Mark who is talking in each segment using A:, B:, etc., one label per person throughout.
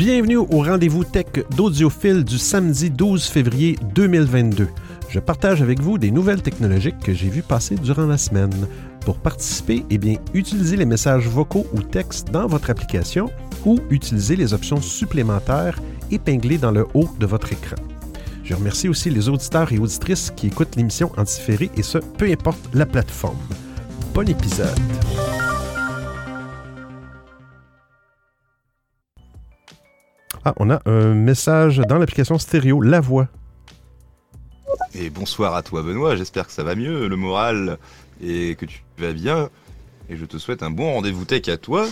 A: Bienvenue au rendez-vous tech d'Audiophile du samedi 12 février 2022. Je partage avec vous des nouvelles technologiques que j'ai vues passer durant la semaine. Pour participer, eh bien, utilisez les messages vocaux ou textes dans votre application ou utilisez les options supplémentaires épinglées dans le haut de votre écran. Je remercie aussi les auditeurs et auditrices qui écoutent l'émission en différé et ce, peu importe la plateforme. Bon épisode. Ah, on a un message dans l'application stéréo La Voix.
B: Et bonsoir à toi Benoît, j'espère que ça va mieux, le moral, et que tu vas bien. Et je te souhaite un bon rendez-vous tech à toi.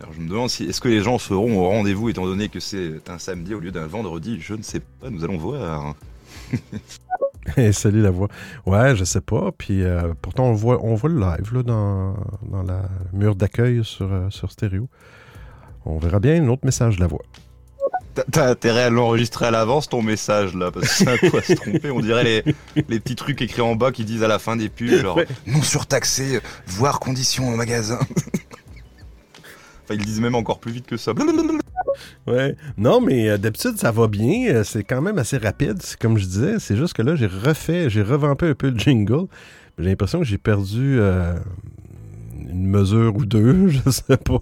B: Alors je me demande si est-ce que les gens feront au rendez-vous étant donné que c'est un samedi au lieu d'un vendredi, je ne sais pas, nous allons voir.
A: salut la voix. Ouais, je sais pas. Puis euh, pourtant on voit, on voit le live là, dans, dans la mur d'accueil sur, euh, sur stéréo. On verra bien un autre message de la voix.
B: T'as intérêt à l'enregistrer à l'avance ton message là, parce que c'est un peu se tromper. On dirait les, les, petits trucs écrits en bas qui disent à la fin des pubs, genre non surtaxé, voire conditions au magasin. enfin, ils disent même encore plus vite que ça.
A: Ouais. Non, mais euh, d'habitude, ça va bien. Euh, c'est quand même assez rapide, comme je disais. C'est juste que là, j'ai refait, j'ai revampé un peu le jingle. J'ai l'impression que j'ai perdu euh, une mesure ou deux, je sais pas.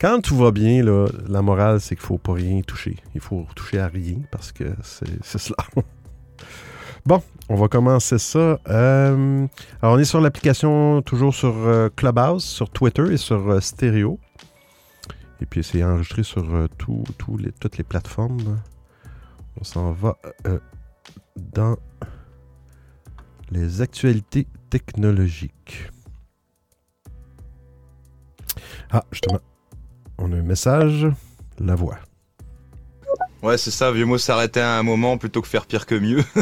A: Quand tout va bien, là, la morale, c'est qu'il faut pas rien toucher. Il faut toucher à rien parce que c'est cela. bon, on va commencer ça. Euh, alors, on est sur l'application toujours sur euh, Clubhouse, sur Twitter et sur euh, Stereo. Et puis, c'est enregistré sur toutes les plateformes. On s'en va dans les actualités technologiques. Ah, justement, on a un message, la voix.
B: Ouais, c'est ça, vieux mot s'arrêter à un moment plutôt que faire pire que mieux.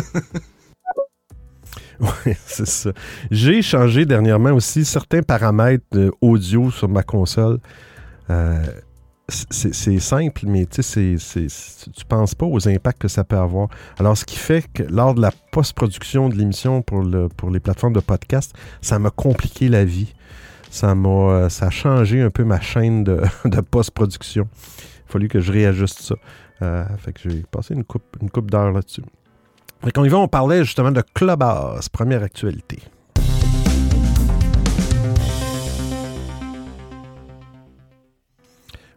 A: ouais, c'est ça. J'ai changé dernièrement aussi certains paramètres audio sur ma console. Euh, c'est simple, mais tu tu penses pas aux impacts que ça peut avoir. Alors, ce qui fait que lors de la post-production de l'émission pour, pour les plateformes de podcast, ça m'a compliqué la vie ça m'a euh, ça a changé un peu ma chaîne de, post-production. Il a fallu que je réajuste ça. Euh, fait que j'ai passé une coupe, une coupe d'heures là-dessus. Fait qu'on y va, on parlait justement de Clubhouse, première actualité.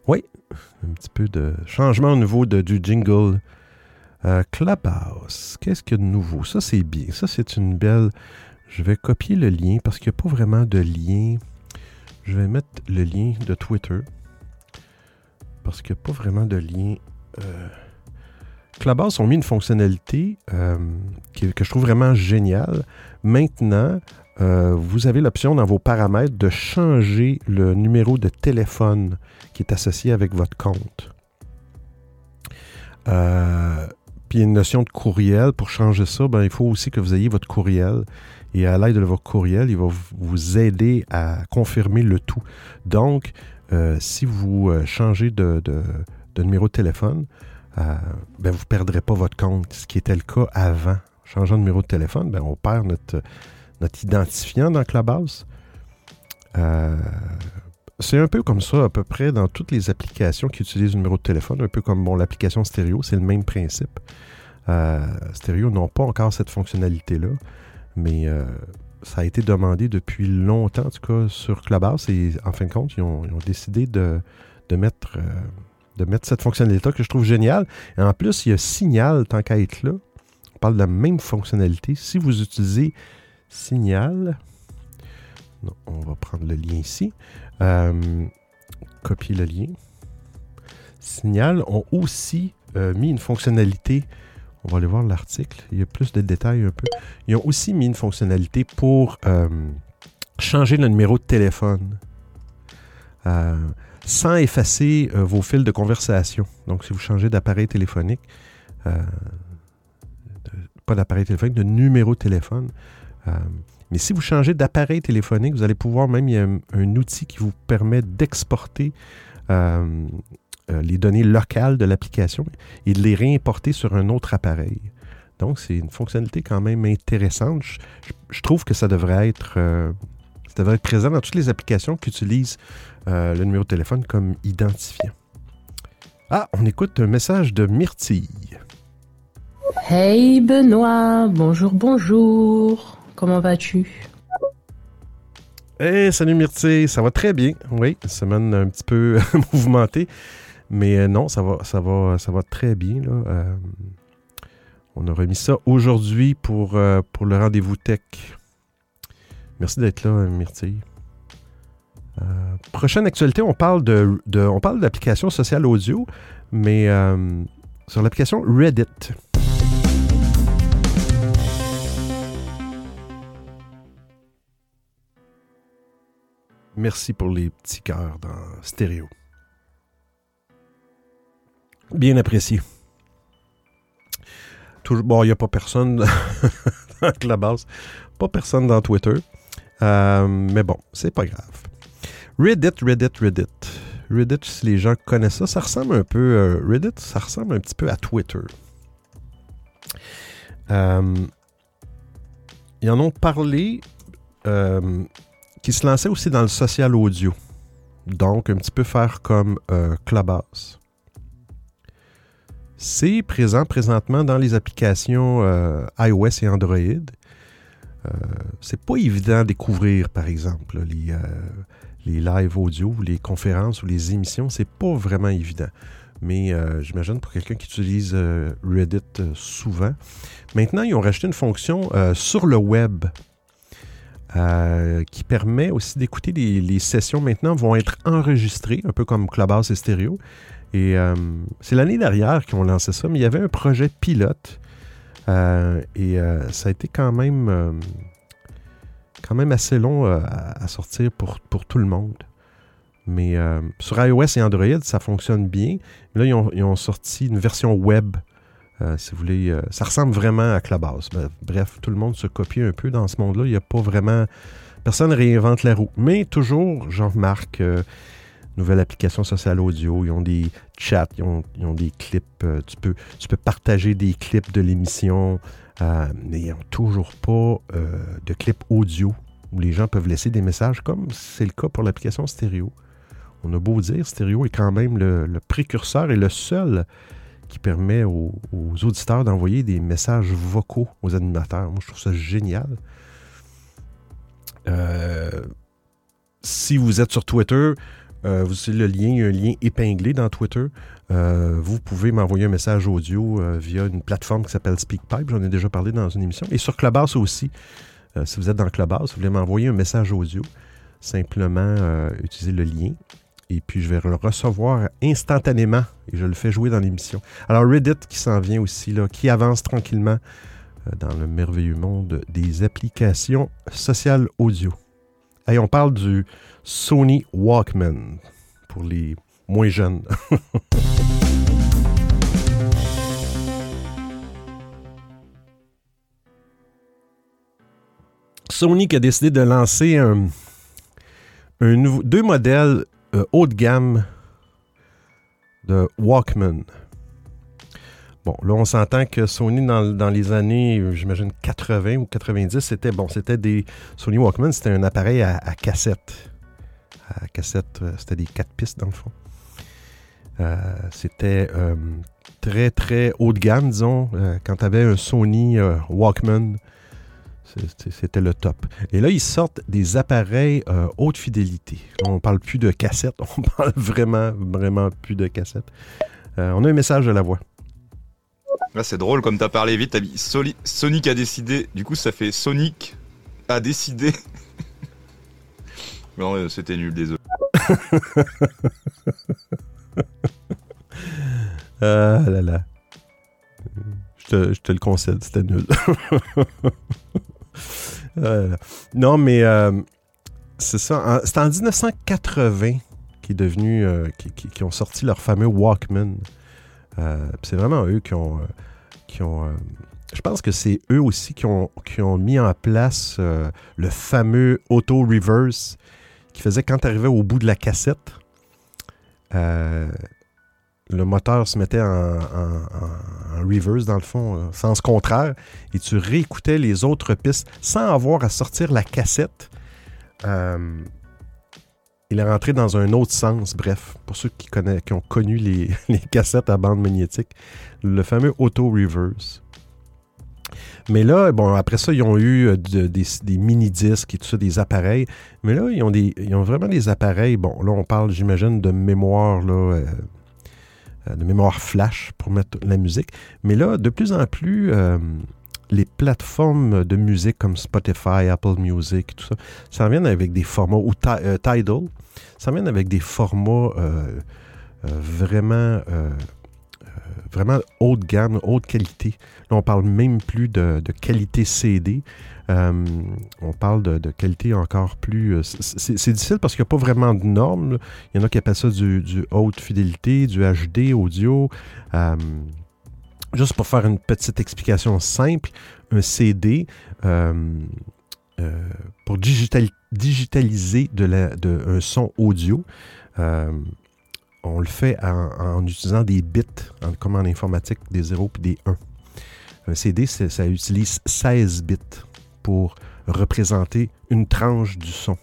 A: Oui, un petit peu de changement au niveau de, du jingle. Euh, Clubhouse, qu'est-ce qu'il y a de nouveau? Ça, c'est bien. Ça, c'est une belle... Je vais copier le lien parce qu'il n'y a pas vraiment de lien je vais mettre le lien de Twitter. Parce qu'il n'y a pas vraiment de lien. Euh... Clubhouse ont mis une fonctionnalité euh, que je trouve vraiment géniale. Maintenant, euh, vous avez l'option dans vos paramètres de changer le numéro de téléphone qui est associé avec votre compte. Euh, puis une notion de courriel. Pour changer ça, ben, il faut aussi que vous ayez votre courriel. Et à l'aide de votre courriel, il va vous aider à confirmer le tout. Donc, euh, si vous euh, changez de, numéro de téléphone, euh, ben, vous ne perdrez pas votre compte, ce qui était le cas avant. Changeant de numéro de téléphone, ben, on perd notre, identifiant dans Clubhouse. c'est un peu comme ça à peu près dans toutes les applications qui utilisent le numéro de téléphone, un peu comme l'application stéréo, c'est le même principe. stéréo n'ont pas encore cette fonctionnalité-là mais euh, ça a été demandé depuis longtemps, en tout cas, sur Clubhouse. Et en fin de compte, ils ont, décidé de, mettre, euh, de mettre cette fonctionnalité que je trouve géniale. Et en plus, il y a Signal, tant qu'à être là. On parle de la même fonctionnalité. Si vous utilisez Signal, on va prendre le lien ici. Euh, copier le lien. Signal ont aussi mis une fonctionnalité on va aller voir l'article. Il y a plus de détails un peu. Ils ont aussi mis une fonctionnalité pour euh, changer le numéro de téléphone euh, sans effacer euh, vos fils de conversation. Donc, si vous changez d'appareil téléphonique, pas d'appareil téléphonique, de numéro de téléphone. mais si vous changez d'appareil téléphonique, vous allez pouvoir même, il y a un outil qui vous permet d'exporter euh, les données locales de l'application et de les réimporter sur un autre appareil. Donc, c'est une fonctionnalité quand même intéressante. Je, trouve que ça devrait être, euh, Ça devrait être présent dans toutes les applications qui utilisent euh, le numéro de téléphone comme identifiant. Ah, on écoute un message de Myrtille.
C: Hey Benoît, bonjour, bonjour. Comment vas-tu?
A: Hey, salut Myrtille, ça va très bien. Oui, semaine un petit peu mouvementée, mais euh, non, ça va, ça va, ça va très bien. Euh, on a remis ça aujourd'hui pour, euh, pour le rendez-vous tech. Merci d'être là, Myrtille. prochaine actualité, on parle de, on parle d'applications sociales audio, mais sur l'application Reddit. Merci pour les petits cœurs dans stéréo. Bien apprécié. bon, il n'y a pas personne dans la base. Pas personne dans Twitter. Euh, mais bon, c'est pas grave. Reddit, Reddit, Reddit. Reddit, si les gens connaissent ça, ça ressemble un peu. Euh, Reddit, ça ressemble un petit peu à Twitter. Euh, ils en ont parlé qui se lançait aussi dans le social audio. Donc, un petit peu faire comme euh, Clubhouse. C'est présent présentement dans les applications euh, iOS et Android. Euh, c'est pas évident à découvrir, par exemple, les, les live audio, les conférences ou les émissions. C'est pas vraiment évident. Mais j'imagine pour quelqu'un qui utilise Reddit souvent. Maintenant, ils ont rajouté une fonction sur le web euh, qui permet aussi d'écouter les, sessions maintenant vont être enregistrées, un peu comme Clubhouse et Stereo. Et euh, c'est l'année dernière qu'ils ont lancé ça, mais il y avait un projet pilote. Euh, et ça a été quand même, quand même assez long à, sortir pour, pour, tout le monde. Mais sur iOS et Android, ça fonctionne bien. Là, ils ont, sorti une version web euh, si vous voulez, euh, ça ressemble vraiment à Clubhouse. Bref, tout le monde se copie un peu dans ce monde-là. Il n'y a pas vraiment. Personne ne réinvente la roue. Mais toujours, j'en remarque, euh, nouvelle application sociale audio, ils ont des chats, ils ont, des clips. tu, peux, tu peux partager des clips de l'émission, mais ils n'ont toujours pas de clips audio où les gens peuvent laisser des messages, comme c'est le cas pour l'application stéréo. On a beau dire, stéréo est quand même le, précurseur et le seul qui permet aux, auditeurs d'envoyer des messages vocaux aux animateurs. Moi, je trouve ça génial. Euh, si vous êtes sur Twitter, euh, vous avez le lien, il y a un lien épinglé dans Twitter. Euh, vous pouvez m'envoyer un message audio via une plateforme qui s'appelle SpeakPipe. J'en ai déjà parlé dans une émission. Et sur Clubhouse aussi. si vous êtes dans Clubhouse, vous voulez m'envoyer un message audio, simplement utilisez le lien et puis je vais le recevoir instantanément et je le fais jouer dans l'émission. Alors Reddit qui s'en vient aussi, là, qui avance tranquillement euh, dans le merveilleux monde des applications sociales audio. Et on parle du Sony Walkman pour les moins jeunes. Sony qui a décidé de lancer deux modèles euh, haut de gamme de Walkman. Bon, là, on s'entend que Sony, dans, les années, j'imagine, 80 ou 90, c'était bon, c'était des. Sony Walkman, c'était un appareil à, cassette. Cassette, euh, c'était des quatre pistes, dans le fond. Euh, c'était très, très haut de gamme, disons. quand tu avais un Sony Walkman, c'était le top. Et là, ils sortent des appareils euh, haute fidélité. On parle plus de cassettes, on parle vraiment, vraiment plus de cassettes. Euh, on a un message de la voix.
B: Là, c'est drôle, comme tu as parlé vite, as Sonic a décidé. Du coup, ça fait Sonic a décidé. Non, euh, c'était nul, désolé.
A: ah là là. Je te, je te le concède, c'était nul. Euh, non, mais euh, c'est ça. C'est en 1980 qui est devenu, euh, qui, ont sorti leur fameux Walkman. c'est vraiment eux qui ont, qui ont je pense que c'est eux aussi qui ont, qui ont mis en place le fameux auto reverse qui faisait quand tu arrivais au bout de la cassette, le moteur se mettait en, reverse, dans le fond, euh, sens contraire, et tu réécoutais les autres pistes sans avoir à sortir la cassette euh, il est rentré dans un autre sens. Bref, pour ceux qui, connaissent, qui ont connu les, les cassettes à bande magnétique, le fameux auto-reverse. Mais là, bon, après ça, ils ont eu euh, de- des, mini-disques et tout ça, des appareils. Mais là, ils ont, des, ils ont vraiment des appareils. Bon, là, on parle, j'imagine, de mémoire, là, euh, euh, de mémoire flash pour mettre la musique. Mais là, de plus en plus, les plateformes de musique comme Spotify, Apple Music, tout ça, ça vient avec des formats, ou Ti- Tidal, ça vient avec des formats vraiment, vraiment haut de gamme, haute qualité. Là, on parle même plus de, qualité CD. Euh, on parle de, qualité encore plus... euh, c'est- difficile parce qu'il n'y a pas vraiment de normes. Il y en a qui appellent ça du, haute fidélité, du HD, audio. Euh, juste pour faire une petite explication simple, un CD, pour digital- digitaliser de un son audio, on le fait en, utilisant des bits, en- comme en informatique, des 0 et des 1. Un CD, ça utilise 16 bits pour représenter une tranche du son.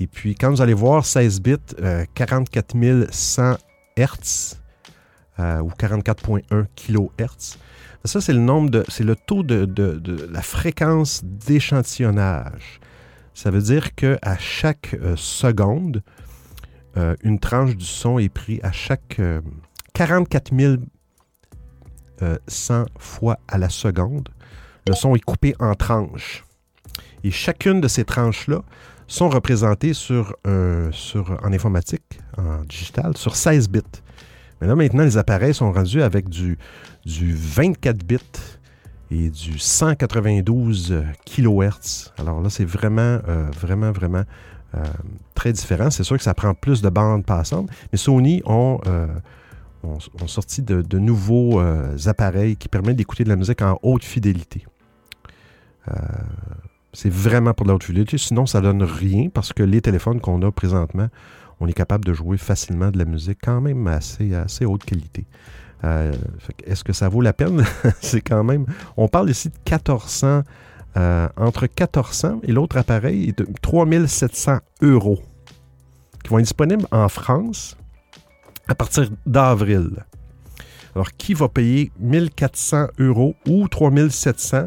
A: Et puis, quand vous allez voir 16 bits, euh, 44 100 Hertz euh, ou 44.1 kHz, ça, c'est le nombre de. C'est le taux de la fréquence d'échantillonnage. Ça veut dire qu'à chaque euh, seconde, euh, une tranche du son est prise à chaque euh, 44 100 fois à la seconde. Le son est coupé en tranches. Et chacune de ces tranches-là sont représentées en informatique, en digital, sur 16 bits. Mais là, maintenant, les appareils sont rendus avec du, du 24 bits et du 192 kHz. Alors là, c'est vraiment, euh, vraiment, vraiment euh, très différent. C'est sûr que ça prend plus de bandes passantes, mais Sony ont, euh, sorti de, nouveaux euh, appareils qui permettent d'écouter de la musique en haute fidélité. C'est vraiment pour de la haute fidélité, sinon ça donne rien parce que les téléphones qu'on a présentement, on est capable de jouer facilement de la musique quand même assez, assez haute qualité. Est-ce que ça vaut la peine? c'est quand même... On parle ici de 1400, euh, entre 1400 et l'autre appareil est de 3700 euros qui vont être disponibles en France à partir d'avril. Alors, qui va payer 1400 euros ou 3700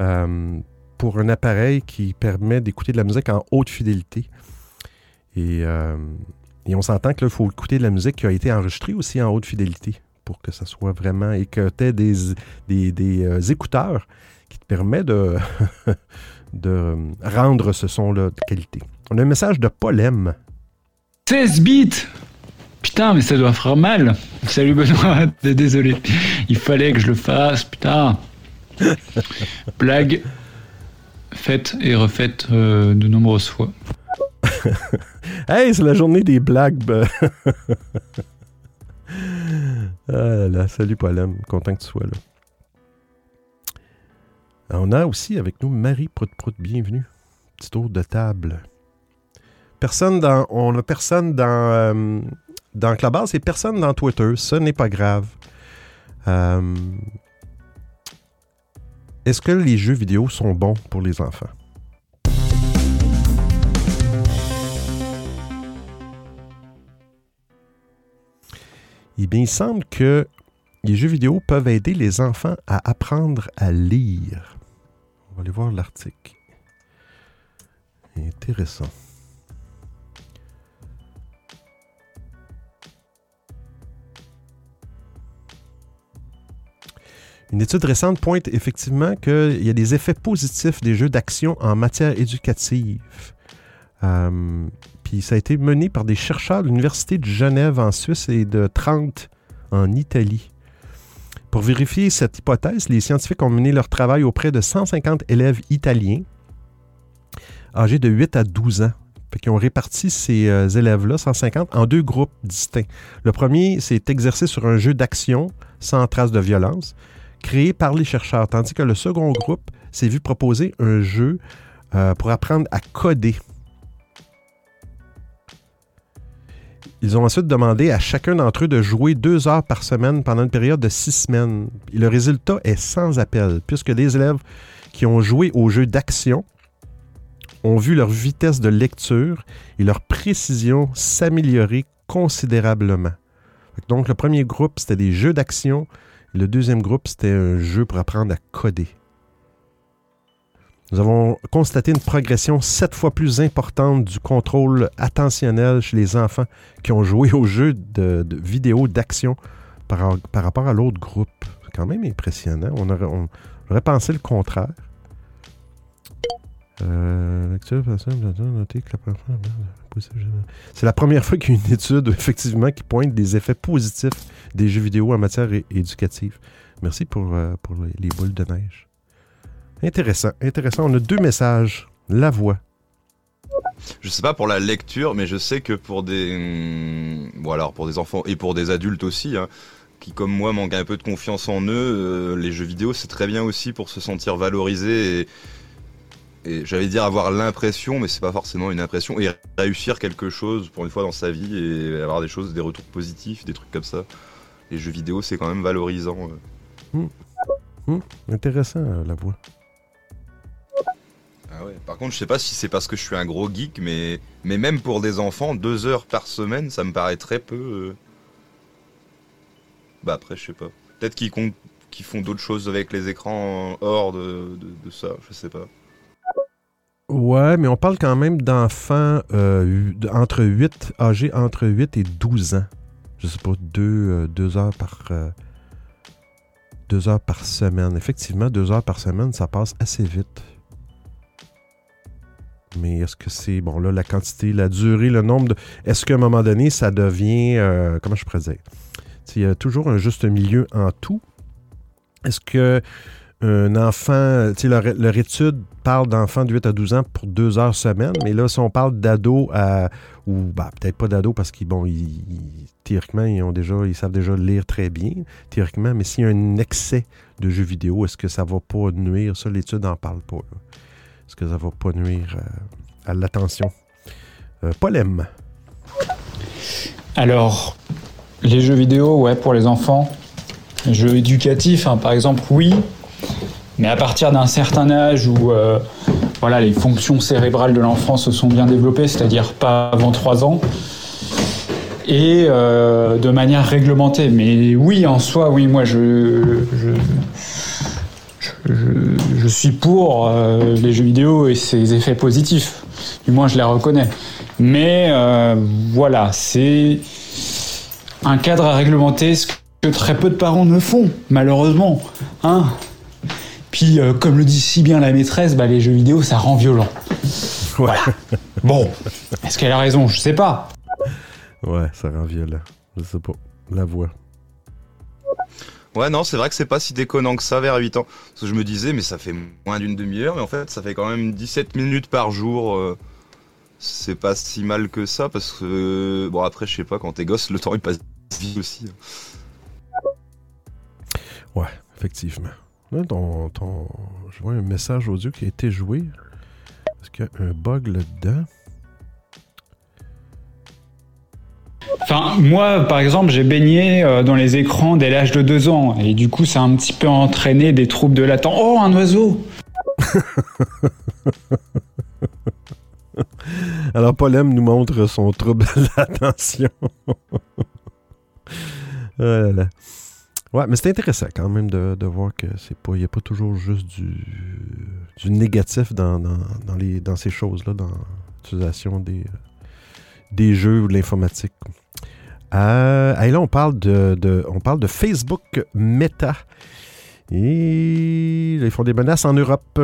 A: euh, pour un appareil qui permet d'écouter de la musique en haute fidélité? Et, euh, et on s'entend que là, il faut écouter de la musique qui a été enregistrée aussi en haute fidélité pour que ça soit vraiment et que tu des, des, écouteurs qui te permettent de, de rendre ce son-là de qualité. On a un message de Paul M.
D: 16 bits Putain, mais ça doit faire mal. Salut Benoît, désolé. Il fallait que je le fasse, putain. Blague faite et refaite euh, de nombreuses fois.
A: Hey, c'est la journée des blagues. ben. ah là là, salut Paul M. Content que tu sois là. On a aussi avec nous Marie Prout Prout. Bienvenue. Petit tour de table. Personne dans. On a personne dans. euh, Clubhouse et personne dans Twitter. Ce n'est pas grave. Euh, Est-ce que les jeux vidéo sont bons pour les enfants? Eh bien, il semble que les jeux vidéo peuvent aider les enfants à apprendre à lire. On va aller voir l'article. Intéressant. Une étude récente pointe effectivement qu'il y a des effets positifs des jeux d'action en matière éducative. Euh, puis ça a été mené par des chercheurs de l'Université de Genève en Suisse et de Trente en Italie. Pour vérifier cette hypothèse, les scientifiques ont mené leur travail auprès de 150 élèves italiens âgés de 8 à 12 ans. Qu'ils ont réparti ces euh, élèves-là, 150, en deux groupes distincts. Le premier s'est exercé sur un jeu d'action sans trace de violence, créé par les chercheurs, tandis que le second groupe s'est vu proposer un jeu euh, pour apprendre à coder. Ils ont ensuite demandé à chacun d'entre eux de jouer deux heures par semaine pendant une période de six semaines. Le résultat est sans appel, puisque les élèves qui ont joué au jeu d'action ont vu leur vitesse de lecture et leur précision s'améliorer considérablement. Donc, le premier groupe, c'était des jeux d'action. Le deuxième groupe, c'était un jeu pour apprendre à coder. Nous avons constaté une progression sept fois plus importante du contrôle attentionnel chez les enfants qui ont joué aux jeux de, vidéo d'action par, rapport à l'autre groupe. C'est quand même impressionnant. On aurait, pensé le contraire. Euh, c'est la première fois qu'il y a une étude, effectivement, qui pointe des effets positifs des jeux vidéo en matière éducative. Merci pour, euh, pour les boules de neige. Intéressant, intéressant. On a deux messages. La voix.
B: Je sais pas pour la lecture, mais je sais que pour des, bon alors pour des enfants et pour des adultes aussi, hein, qui comme moi manquent un peu de confiance en eux, euh, les jeux vidéo c'est très bien aussi pour se sentir valorisé et, et j'allais dire avoir l'impression, mais c'est pas forcément une impression, et réussir quelque chose pour une fois dans sa vie et avoir des choses, des retours positifs, des trucs comme ça. Les jeux vidéo c'est quand même valorisant.
A: Euh. Mmh. Mmh. Intéressant la voix.
B: Ah Par contre, je sais pas si c'est parce que je suis un gros geek, mais, même pour des enfants, deux heures par semaine, ça me paraît très peu. Euh. Bah après, je sais pas. Peut-être qu'ils font d'autres choses avec les écrans hors de, ça, je sais pas.
A: Ouais, mais on parle quand même d'enfants euh, entre 8, âgés entre 8 et 12 ans. Je sais pas, deux, euh, heures par... deux heures par semaine. Effectivement, deux heures par semaine, ça passe assez vite. Mais est-ce que c'est, bon, là, la quantité, la durée, le nombre de. Est-ce qu'à un moment donné, ça devient. Euh, comment je pourrais dire? Il y a toujours un juste milieu en tout. Est-ce que un enfant, tu leur, étude parle d'enfants de 8 à 12 ans pour deux heures semaine, mais là, si on parle d'ado à. ou bah, peut-être pas d'ado parce qu'ils, bon, théoriquement, ils, ont déjà, ils savent déjà lire très bien, théoriquement, mais s'il y a un excès de jeux vidéo, est-ce que ça va pas nuire? Ça, l'étude n'en parle pas. Est-ce que ça va pas nuire euh, à l'attention? Euh, Polem.
E: Alors, les jeux vidéo, ouais, pour les enfants. Les jeux éducatifs, hein, par exemple, oui. Mais à partir d'un certain âge où euh, voilà, les fonctions cérébrales de l'enfant se sont bien développées, c'est-à-dire pas avant 3 ans, et de manière réglementée. Mais oui, en soi, oui, moi je, je, suis pour euh, les jeux vidéo et ses effets positifs. Du moins, je les reconnais. Mais euh, voilà, c'est un cadre à réglementer, ce que très peu de parents ne font, malheureusement. Hein Puis, euh, comme le dit si bien la maîtresse, bah, les jeux vidéo, ça rend violent. Voilà. Bon, est-ce qu'elle a raison? Je sais pas.
A: Ouais, ça rend violent. Je sais pas. La voix.
B: Ouais, non, c'est vrai que c'est pas si déconnant que ça vers 8 ans. Parce que je me disais, mais ça fait moins d'une demi-heure, mais en fait, ça fait quand même 17 minutes par jour. Euh, c'est pas si mal que ça, parce que, bon, après, je sais pas, quand t'es gosse, le temps il passe vite aussi. Hein.
A: Ouais, effectivement. Là, Je vois un message audio qui a été joué. Est-ce qu'il y a un bug là-dedans?
E: Enfin, moi, par exemple, j'ai baigné euh, dans les écrans dès l'âge de 2 ans. Et du coup, ça a un petit peu entraîné des troubles de latent. Oh, un oiseau
A: Alors, Paul nous montre son trouble de l'attention. oh Ouais, mais c'est intéressant quand même de, voir que c'est pas, il n'y a pas toujours juste du, du négatif dans, dans, les, dans ces choses-là, dans l'utilisation des, des jeux ou de l'informatique. Euh, et là, on parle de, on parle de Facebook Meta. Et ils font des menaces en Europe.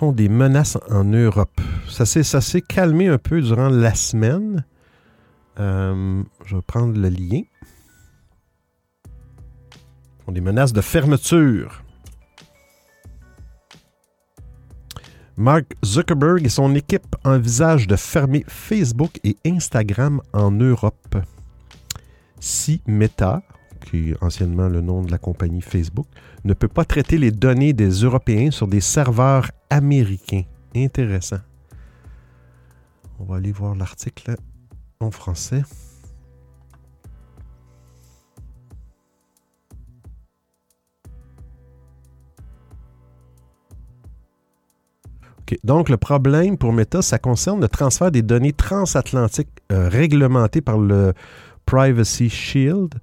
A: font des menaces en Europe. Ça s'est calmé un peu durant la semaine. Euh, je vais prendre le lien. Font des menaces de fermeture. Mark Zuckerberg et son équipe envisagent de fermer Facebook et Instagram en Europe. Si Meta, qui est anciennement le nom de la compagnie Facebook, ne peut pas traiter les données des Européens sur des serveurs américains. Intéressant. On va aller voir l'article en français. Donc, le problème pour Meta, ça concerne le transfert des données transatlantiques euh, réglementées par le Privacy Shield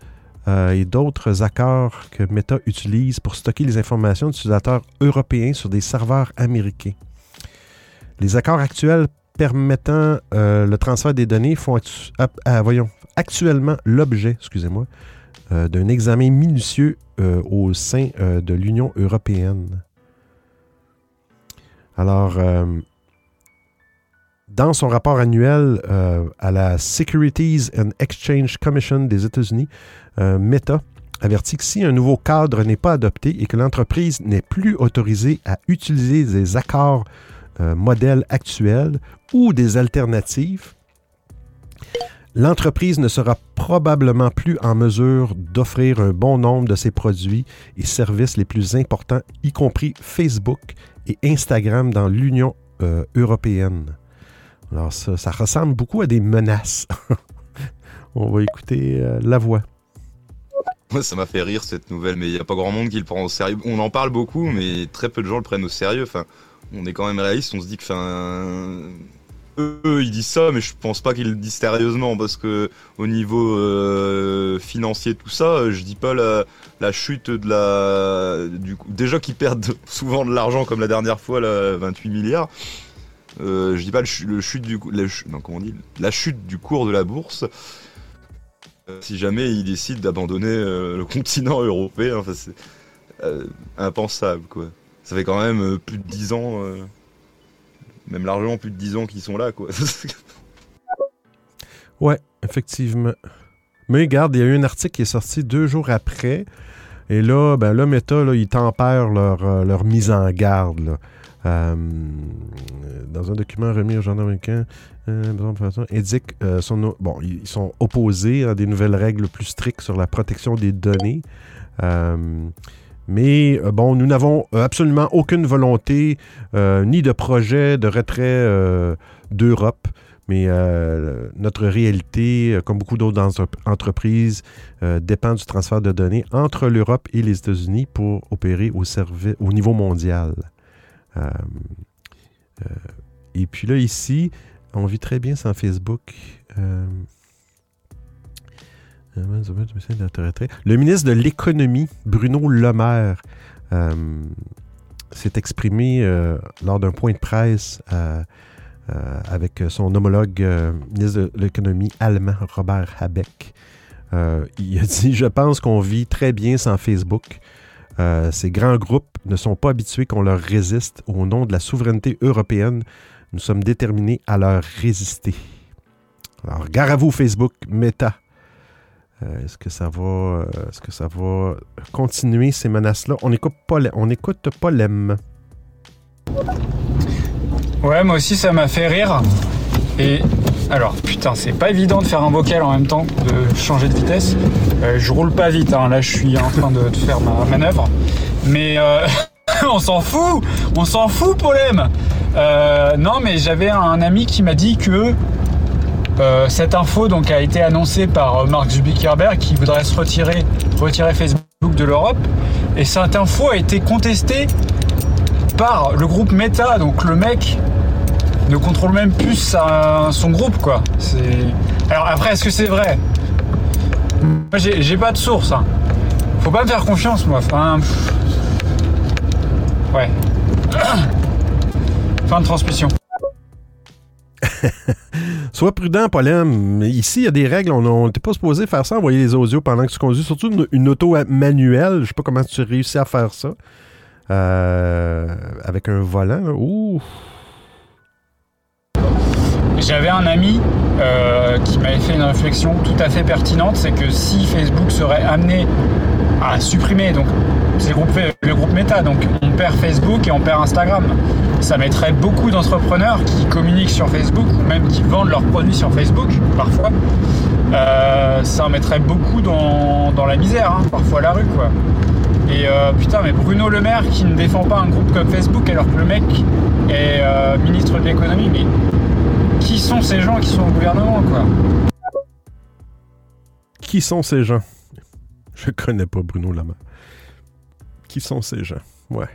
A: euh, et d'autres accords que Meta utilise pour stocker les informations d'utilisateurs européens sur des serveurs américains. Les accords actuels permettant euh, le transfert des données font actuellement l'objet, excusez-moi, d'un examen minutieux au sein de l'Union européenne. Alors, euh, dans son rapport annuel euh, à la Securities and Exchange Commission des États-Unis, euh, Meta avertit que si un nouveau cadre n'est pas adopté et que l'entreprise n'est plus autorisée à utiliser des accords modèles actuels ou des alternatives, l'entreprise ne sera probablement plus en mesure d'offrir un bon nombre de ses produits et services les plus importants, y compris Facebook et Instagram dans l'Union euh, européenne. Alors ça, ça ressemble beaucoup à des menaces. On va écouter euh, la voix.
B: Ça m'a fait rire cette nouvelle, mais il n'y a pas grand monde qui le prend au sérieux. On en parle beaucoup, mais très peu de gens le prennent au sérieux. Enfin, on est quand même réaliste. On se dit que, eux, ils disent ça, mais je pense pas qu'ils le disent sérieusement parce que au niveau euh, financier, tout ça, euh, je dis pas la, chute de la, du coup, déjà qu'ils perdent souvent de l'argent comme la dernière fois, là, 28 milliards. Euh, je dis pas le, chu- le chute du, la, comment on dit, la chute du cours de la bourse. Si jamais ils décident d'abandonner le continent européen, c'est impensable quoi. Ça fait quand même plus de 10 ans, même largement plus de 10 ans qu'ils sont là quoi.
A: Ouais, effectivement. Mais regarde, il y a eu un article qui est sorti deux jours après. Et là, ben là, Meta, là, ils tempèrent leur, euh, leur mise en garde. Euh, dans un document remis au journal américain, euh, ils sont opposés à des nouvelles règles plus strictes sur la protection des données. Mais euh, bon, nous n'avons euh, absolument aucune volonté euh, ni de projet de retrait d'Europe. Mais notre réalité, comme beaucoup d'autres entre- entreprises, dépend du transfert de données entre l'Europe et les États-Unis pour opérer au, niveau mondial. Et puis là, ici, on vit très bien sans Facebook. Le ministre de l'Économie, Bruno Le Maire, euh, s'est exprimé euh, lors d'un point de presse euh, avec son homologue ministre de l'économie allemand, Robert Habeck. Il a dit Je pense qu'on vit très bien sans Facebook. Ces grands groupes ne sont pas habitués qu'on leur résiste. Au nom de la souveraineté européenne, nous sommes déterminés à leur résister. Alors, gare à vous, Facebook, Meta. Euh, est-ce que ça va, euh, est-ce que ça va continuer ces menaces-là? On écoute pas, on écoute pas.
E: Ouais, moi aussi ça m'a fait rire. Et alors, putain, c'est pas évident de faire un vocal en même temps, de changer de vitesse. Euh, je roule pas vite, hein, là je suis en train de, faire ma manœuvre. Mais euh, on s'en fout On s'en fout, Polem Non, mais j'avais un ami qui m'a dit que euh, cette info donc, a été annoncée par euh, Mark Zuckerberg qui voudrait se retirer, retirer Facebook de l'Europe. Et cette info a été contestée par le groupe Meta, donc le mec ne contrôle même plus son groupe quoi. C'est... Alors après est-ce que c'est vrai? Moi j'ai, pas de source. hein. Faut pas me faire confiance moi. Enfin. Ouais. fin de transmission.
A: Sois prudent, Paulem. Ici, il y a des règles. On n'était pas supposé faire ça, envoyer les audios pendant que tu conduis. Surtout une, auto manuelle. Je sais pas comment tu réussis à faire ça. Euh, avec un volant. Ouh.
E: J'avais un ami euh, qui m'avait fait une réflexion tout à fait pertinente, c'est que si Facebook serait amené à supprimer, donc c'est le groupe, le groupe Meta, donc on perd Facebook et on perd Instagram, ça mettrait beaucoup d'entrepreneurs qui communiquent sur Facebook ou même qui vendent leurs produits sur Facebook parfois. Euh, ça en mettrait beaucoup dans, dans la misère, hein, parfois la rue quoi. Et euh, putain, mais Bruno Le Maire qui ne défend pas un groupe comme Facebook alors que le mec est ministre de l'économie, mais qui sont ces gens qui sont au gouvernement, quoi
A: Qui sont ces gens? Je connais pas Bruno Lama. Qui sont ces gens? Ouais.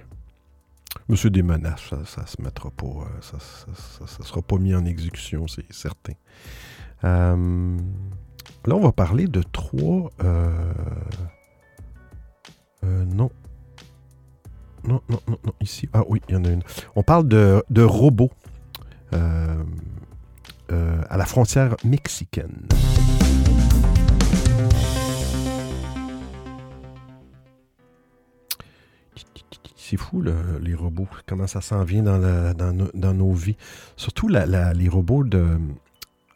A: Monsieur des menaces, ça, ça se mettra pas, euh, ça, ça, sera pas mis en exécution, c'est certain. Euh, là, on va parler de trois. Euh, non. Non, non, non, non, ici. Ah oui, il y en a une. On parle de, de robots euh, à la frontière mexicaine. C'est fou, le- les robots, comment ça s'en vient dans, nos vies. Surtout les robots de.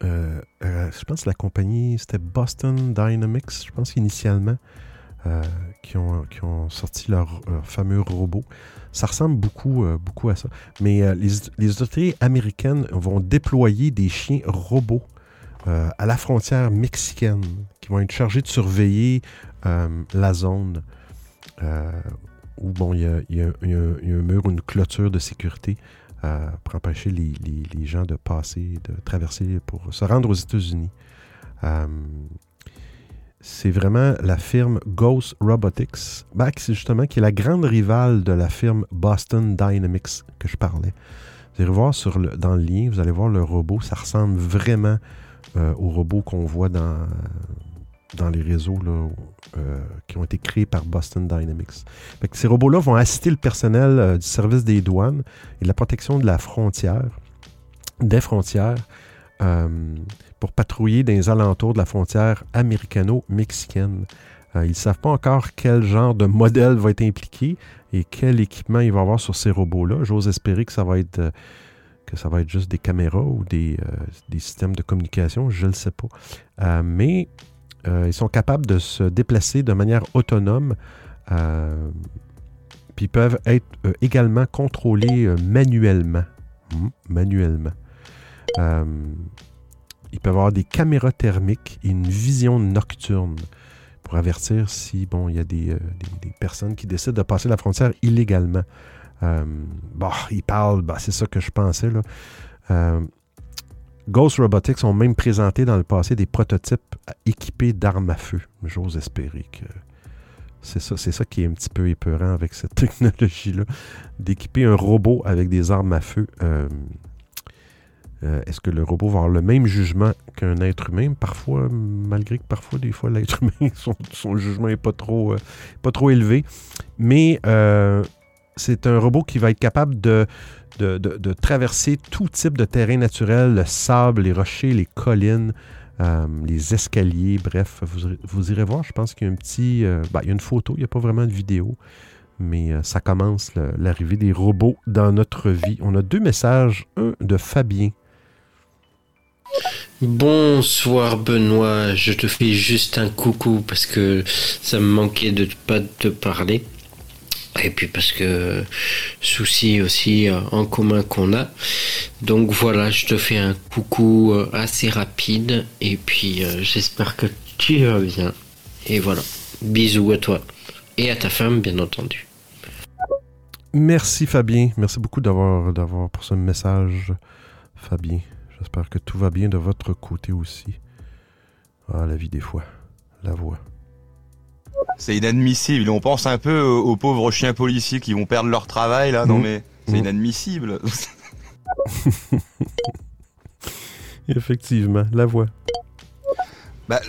A: euh, euh, je pense que la compagnie, c'était Boston Dynamics, je pense initialement, euh, qui, ont, sorti leur, fameux robot. Ça ressemble beaucoup, euh, beaucoup à ça. Mais euh, les, autorités américaines vont déployer des chiens robots à la frontière mexicaine qui vont être chargés de surveiller la zone où bon, il y a, un mur une clôture de sécurité pour empêcher les gens de passer, de traverser pour se rendre aux États-Unis. C'est vraiment la firme Ghost Robotics, ben, c'est justement qui est la grande rivale de la firme Boston Dynamics que je parlais. Vous allez voir dans le lien, vous allez voir le robot, ça ressemble vraiment euh, au robot qu'on voit dans, dans les réseaux euh, qui ont été créés par Boston Dynamics. Ces robots-là vont assister le personnel euh, du service des douanes et de la protection de la frontière, des frontières, euh, pour patrouiller dans les alentours de la frontière américano-mexicaine. Euh, ils ne savent pas encore quel genre de modèle va être impliqué et quel équipement il va avoir sur ces robots-là. J'ose espérer que ça va être euh, que ça va être juste des caméras ou des, euh, des systèmes de communication, je ne le sais pas. Mais ils sont capables de se déplacer de manière autonome. puis peuvent être également contrôlés manuellement. Hmm, manuellement. Ils peuvent avoir des caméras thermiques et une vision nocturne pour avertir si bon il y a des, euh, personnes qui décident de passer la frontière illégalement. Euh, bon, ils parlent, bah, c'est ça que je pensais là. Euh, Ghost Robotics ont même présenté dans le passé des prototypes équipés d'armes à feu. J'ose espérer que c'est ça, c'est ça qui est un petit peu épeurant avec cette technologie-là, d'équiper un robot avec des armes à feu. Euh, Est-ce que le robot va avoir le même jugement qu'un être humain? Parfois, malgré que parfois, des fois, l'être humain, son, jugement n'est pas trop, euh, pas trop élevé. Mais euh, c'est un robot qui va être capable de, traverser tout type de terrain naturel, le sable, les rochers, les collines, les escaliers, bref, vous, irez- voir, je pense qu'il y a un petit... ben, il y a une photo, il n'y a pas vraiment de vidéo, mais ça commence l'arrivée des robots dans notre vie. On a deux messages, un de Fabien.
F: Bonsoir Benoît, je te fais juste un coucou parce que ça me manquait de pas te parler. Et puis parce que souci aussi euh, en commun qu'on a. Donc voilà, je te fais un coucou euh, assez rapide et puis euh, j'espère que tu vas bien. Et voilà, bisous à toi et à ta femme bien entendu.
A: Merci Fabien, merci beaucoup d'avoir d'avoir pour ce message, Fabien. J'espère que tout va bien de votre côté aussi. Ah, la vie des fois, la voix.
B: C'est inadmissible. On pense un peu aux, aux pauvres chiens policiers qui vont perdre leur travail là. Non
A: Mhm.
B: mais c'est
A: Mhm.
B: inadmissible.
A: Effectivement, la voix.
B: Bah,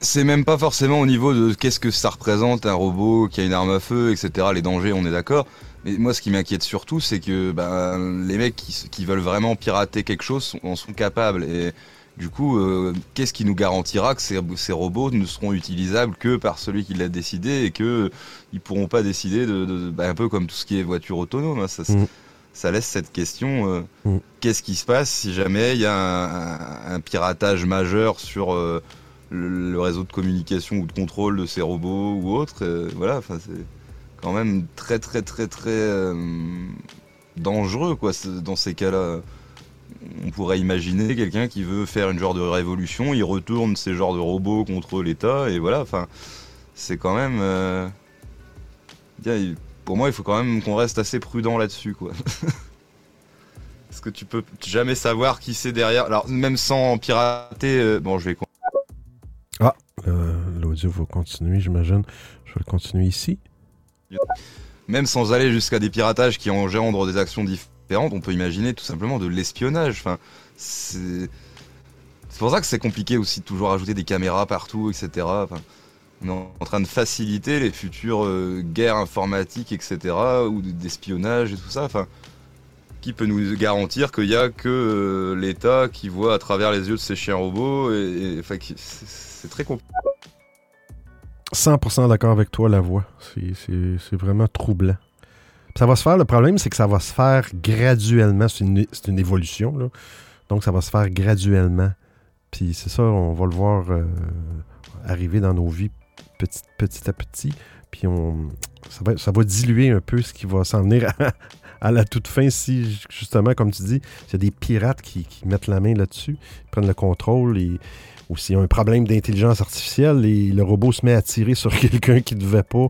B: c'est même pas forcément au niveau de qu'est-ce que ça représente un robot qui a une arme à feu, etc. Les dangers, on est d'accord. Mais moi, ce qui m'inquiète surtout, c'est que bah, les mecs qui, veulent vraiment pirater quelque chose sont- en sont capables. Et du coup, euh, qu'est-ce qui nous garantira que ces, ces robots ne seront utilisables que par celui qui l'a décidé et que ils pourront pas décider de, de- bah, un peu comme tout ce qui est voiture autonome. hein. ça,
A: Mm.
B: ça laisse cette question. euh,
A: Mm.
B: Qu'est-ce qui se passe si jamais il y a un, un- un piratage majeur sur euh, le, le réseau de communication ou de contrôle de ces robots ou autres euh, Voilà, enfin c'est quand même très très très très euh, dangereux quoi. Dans ces cas-là, on pourrait imaginer quelqu'un qui veut faire une genre de révolution, il retourne ces genres de robots contre l'État et voilà. Enfin, c'est quand même. euh, pour moi, il faut quand même qu'on reste assez prudent là-dessus quoi. Parce que tu peux jamais savoir qui c'est derrière? Alors même sans pirater, euh, bon, je vais. con-
A: Euh, L'audio va continuer, j'imagine. Je vais le continuer ici.
B: Même sans aller jusqu'à des piratages qui engendrent des actions différentes, on peut imaginer tout simplement de l'espionnage. Enfin, c'est pour ça que c'est compliqué aussi de toujours ajouter des caméras partout, etc. On est en train de faciliter les futures euh, guerres informatiques, etc. ou d'espionnage et tout ça. Enfin, qui peut nous garantir qu'il n'y a que euh, l'État qui voit à travers les yeux de ces chiens robots et, enfin, c'est très compliqué.
A: 100% d'accord avec toi, la voix. C'est- vraiment troublant. Ça va se faire, le problème, c'est que ça va se faire graduellement. C'est une, évolution. Donc, ça va se faire graduellement. Puis c'est ça, on va le voir euh, arriver dans nos vies petit, à petit. Puis on, ça, va, ça va diluer un peu ce qui va s'en venir à, la toute fin si, justement, comme tu dis, il y a des pirates qui, mettent la main là-dessus, prennent le contrôle ou s'il y a un problème d'intelligence artificielle et le robot se met à tirer sur quelqu'un qui ne devait pas.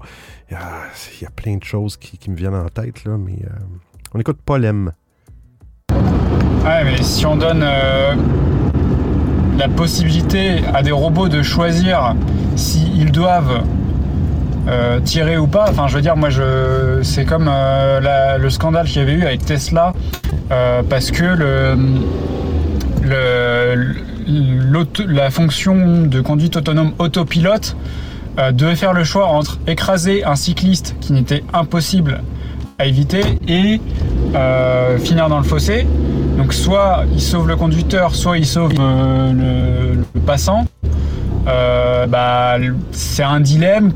A: Ah, Il y a plein de choses qui, me viennent en tête, là, mais euh, on écoute Polem.
E: Ouais, mais si on donne euh, la possibilité à des robots de choisir s'ils doivent euh, tirer ou pas, enfin, je veux dire, moi, je, c'est comme euh, la- le scandale qu'il y avait eu avec Tesla, parce que le, le- la fonction de conduite autonome autopilote euh, devait faire le choix entre écraser un cycliste qui n'était impossible à éviter et euh, finir dans le fossé. Donc soit il sauve le conducteur, soit il sauve euh, le, passant. Bah, c'est un dilemme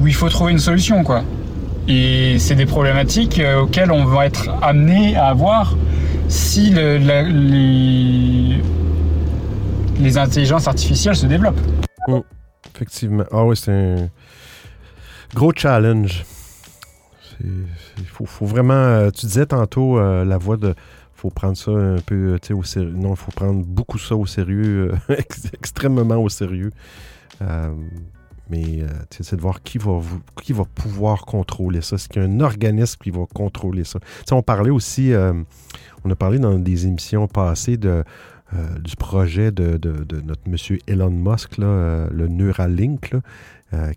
E: où il faut trouver une solution. Et c'est des problématiques auxquelles on va être amené à avoir si le- les, les intelligences artificielles se développent.
A: Effectivement. Ah oui, c'est un gros challenge. Il faut, vraiment. euh, tu disais tantôt euh, la voix de. faut prendre ça un peu euh, au sérieux. Non, il faut prendre beaucoup ça au sérieux, ex- extrêmement au sérieux. Mais euh, c'est de voir qui va, vous- qui va pouvoir contrôler ça. Est-ce qu'il y a un organisme qui va contrôler ça? On parlait aussi, euh, on a parlé dans des émissions passées de, euh, du projet de, de- notre monsieur Elon Musk, là, le Neuralink,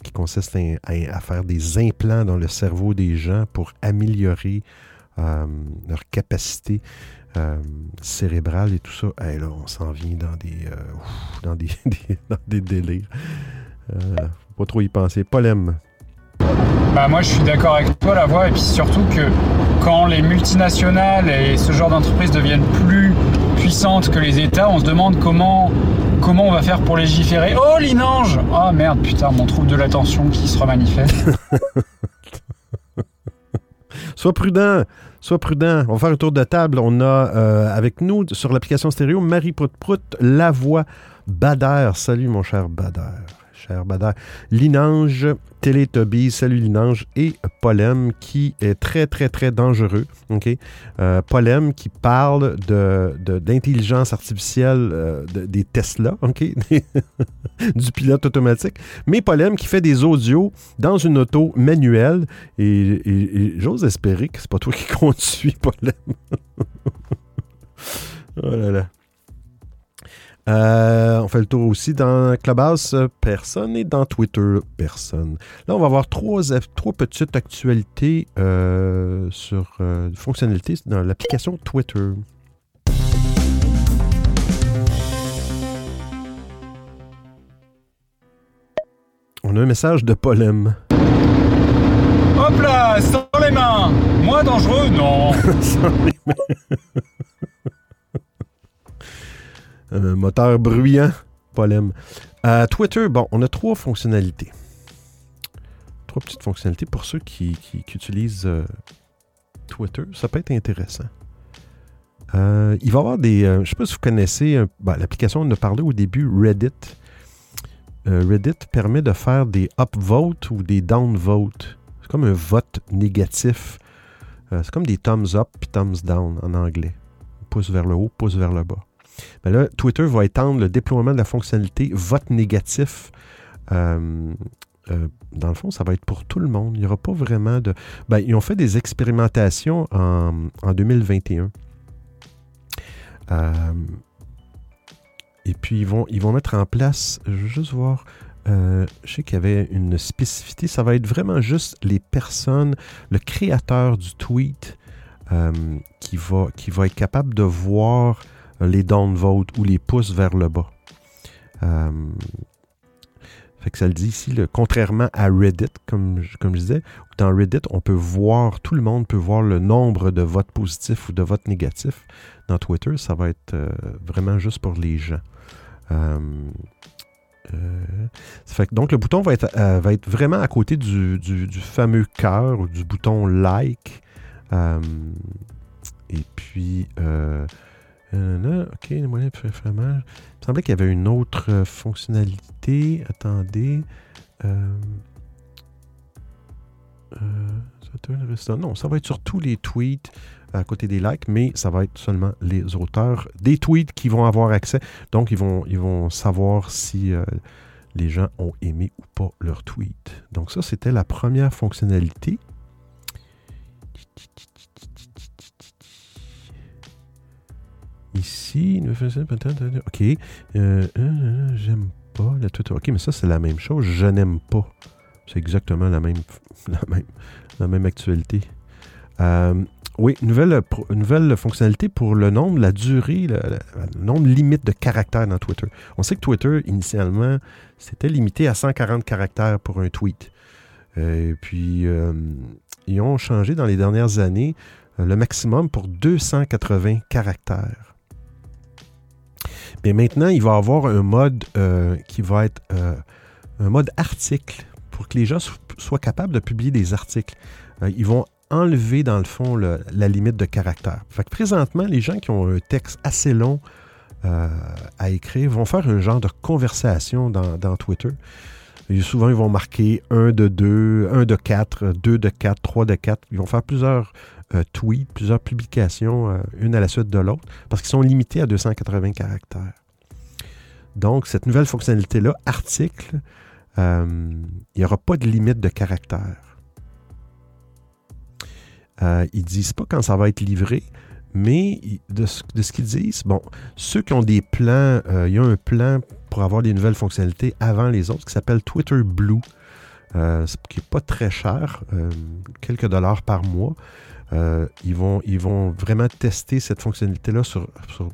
A: qui consiste à, faire des implants dans le cerveau des gens pour améliorer leur capacité cérébrale et tout ça. Là, on s'en vient dans des, dans des, dans des délires. Faut pas trop y penser. Polem.
E: Bah moi je suis d'accord avec toi la voix et puis surtout que quand les multinationales et ce genre d'entreprises deviennent plus puissantes que les États, on se demande comment comment on va faire pour légiférer. Oh l'inange Ah merde putain mon trouble de l'attention qui se remanifeste.
A: Sois prudent. Sois prudent. On va faire un tour de table. On a euh, avec nous sur l'application stéréo Marie Prout Prout, la voix Bader. Salut mon cher Bader. Cher Bader. Linange, Télétubbies. Salut Linange. Et Polem qui est très très très dangereux. OK? Euh, Polem qui parle d'intelligence artificielle euh, de- des Tesla. Du pilote automatique. Mais Polem qui fait des audios dans une auto manuelle. Et j'ose espérer que c'est pas toi qui conduis, Polem. oh là là. Euh, on fait le tour aussi dans Clubhouse, euh, personne, et dans Twitter, personne. Là, on va avoir trois, trois petites actualités euh, sur euh, fonctionnalités dans l'application Twitter. On a un message de Polem.
E: Hop là Sans les mains Moi dangereux Non
A: Un moteur bruyant, Polem. Euh, Twitter, bon, on a trois fonctionnalités. Trois petites fonctionnalités pour ceux qui, utilisent euh, Twitter. Ça peut être intéressant. Euh, il va y avoir des. euh, je ne sais pas si vous connaissez euh, ben, l'application, on a parlé au début, Reddit. Euh, Reddit permet de faire des upvotes ou des downvotes. C'est comme un vote négatif. Euh, c'est comme des thumbs up puis thumbs down en anglais. Pouce vers le haut, pouce vers le bas. Ben là, Twitter va étendre le déploiement de la fonctionnalité vote négatif. Euh, euh, dans le fond, ça va être pour tout le monde. Il n'y aura pas vraiment de. Ben, ils ont fait des expérimentations en, en 2021. Euh, et puis, ils vont, ils vont mettre en place, je veux juste voir, je sais qu'il y avait une spécificité. Ça va être vraiment juste les personnes, le créateur du tweet qui, va, qui va être capable de voir les downvotes ou les pouces vers le bas. Euh, fait que ça le dit ici, contrairement à Reddit, comme, je- disais, dans Reddit, on peut voir, tout le monde peut voir le nombre de votes positifs ou de votes négatifs. Dans Twitter, ça va être euh, vraiment juste pour les gens. Euh, fait que donc le bouton va être, va être vraiment à côté du, fameux cœur ou du bouton like. Et puis, euh, ok, les moyens de. Il me semblait qu'il y avait une autre euh, fonctionnalité. Attendez. Euh, non, ça va être sur tous les tweets à côté des likes, mais ça va être seulement les auteurs des tweets qui vont avoir accès. Donc, ils vont, ils vont savoir si les gens ont aimé ou pas leur tweet. Donc, ça, c'était la première fonctionnalité. Ici. OK. Euh, euh, euh, J'aime pas le Twitter. OK, mais ça, c'est la même chose. Je n'aime pas. C'est exactement la même, la même, la même actualité. Oui, nouvelle, nouvelle fonctionnalité pour le nombre, la durée, le, nombre limite de caractères dans Twitter. On sait que Twitter, initialement, c'était limité à 140 caractères pour un tweet. Et puis, ils ont changé dans les dernières années le maximum pour 280 caractères. Mais maintenant, il va y avoir un mode euh, qui va être euh, un mode article pour que les gens so- soient capables de publier des articles. Euh, ils vont enlever, dans le fond, la limite de caractères. Fait que présentement, les gens qui ont un texte assez long à écrire vont faire un genre de conversation dans, Twitter. Souvent, ils vont marquer 1 de 2, 1 de 4, 2 de 4, 3 de 4. Ils vont faire plusieurs euh, tweets, plusieurs publications, euh, une à la suite de l'autre, parce qu'ils sont limités à 280 caractères. Donc, cette nouvelle fonctionnalité-là, article, euh, il n'y aura pas de limite de caractères. Euh, ils ne disent pas quand ça va être livré, mais de ce, de ce qu'ils disent, bon, ceux qui ont des plans, il y a un plan pour avoir des nouvelles fonctionnalités avant les autres qui s'appelle Twitter Blue, qui n'est pas très cher, quelques dollars par mois. Euh, ils, vont, vraiment tester cette fonctionnalité-là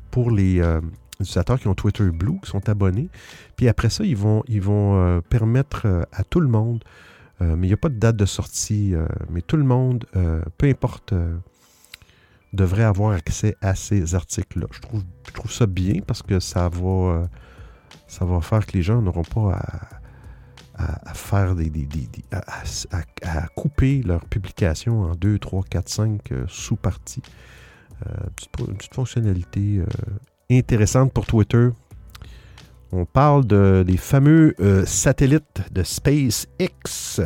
A: pour les euh, utilisateurs qui ont Twitter Blue, qui sont abonnés. Puis après ça, ils vont, euh, permettre à tout le monde, mais il n'y a pas de date de sortie, mais tout le monde, peu importe, devrait avoir accès à ces articles-là. Je trouve, je trouve ça bien parce que ça va, ça va faire que les gens n'auront pas à, à- à faire des, des- des- à, à- couper leur publication en 2, 3, 4, 5 euh, sous-parties. Euh, po- une petite fonctionnalité euh, intéressante pour Twitter. On parle de, des fameux euh, satellites de SpaceX.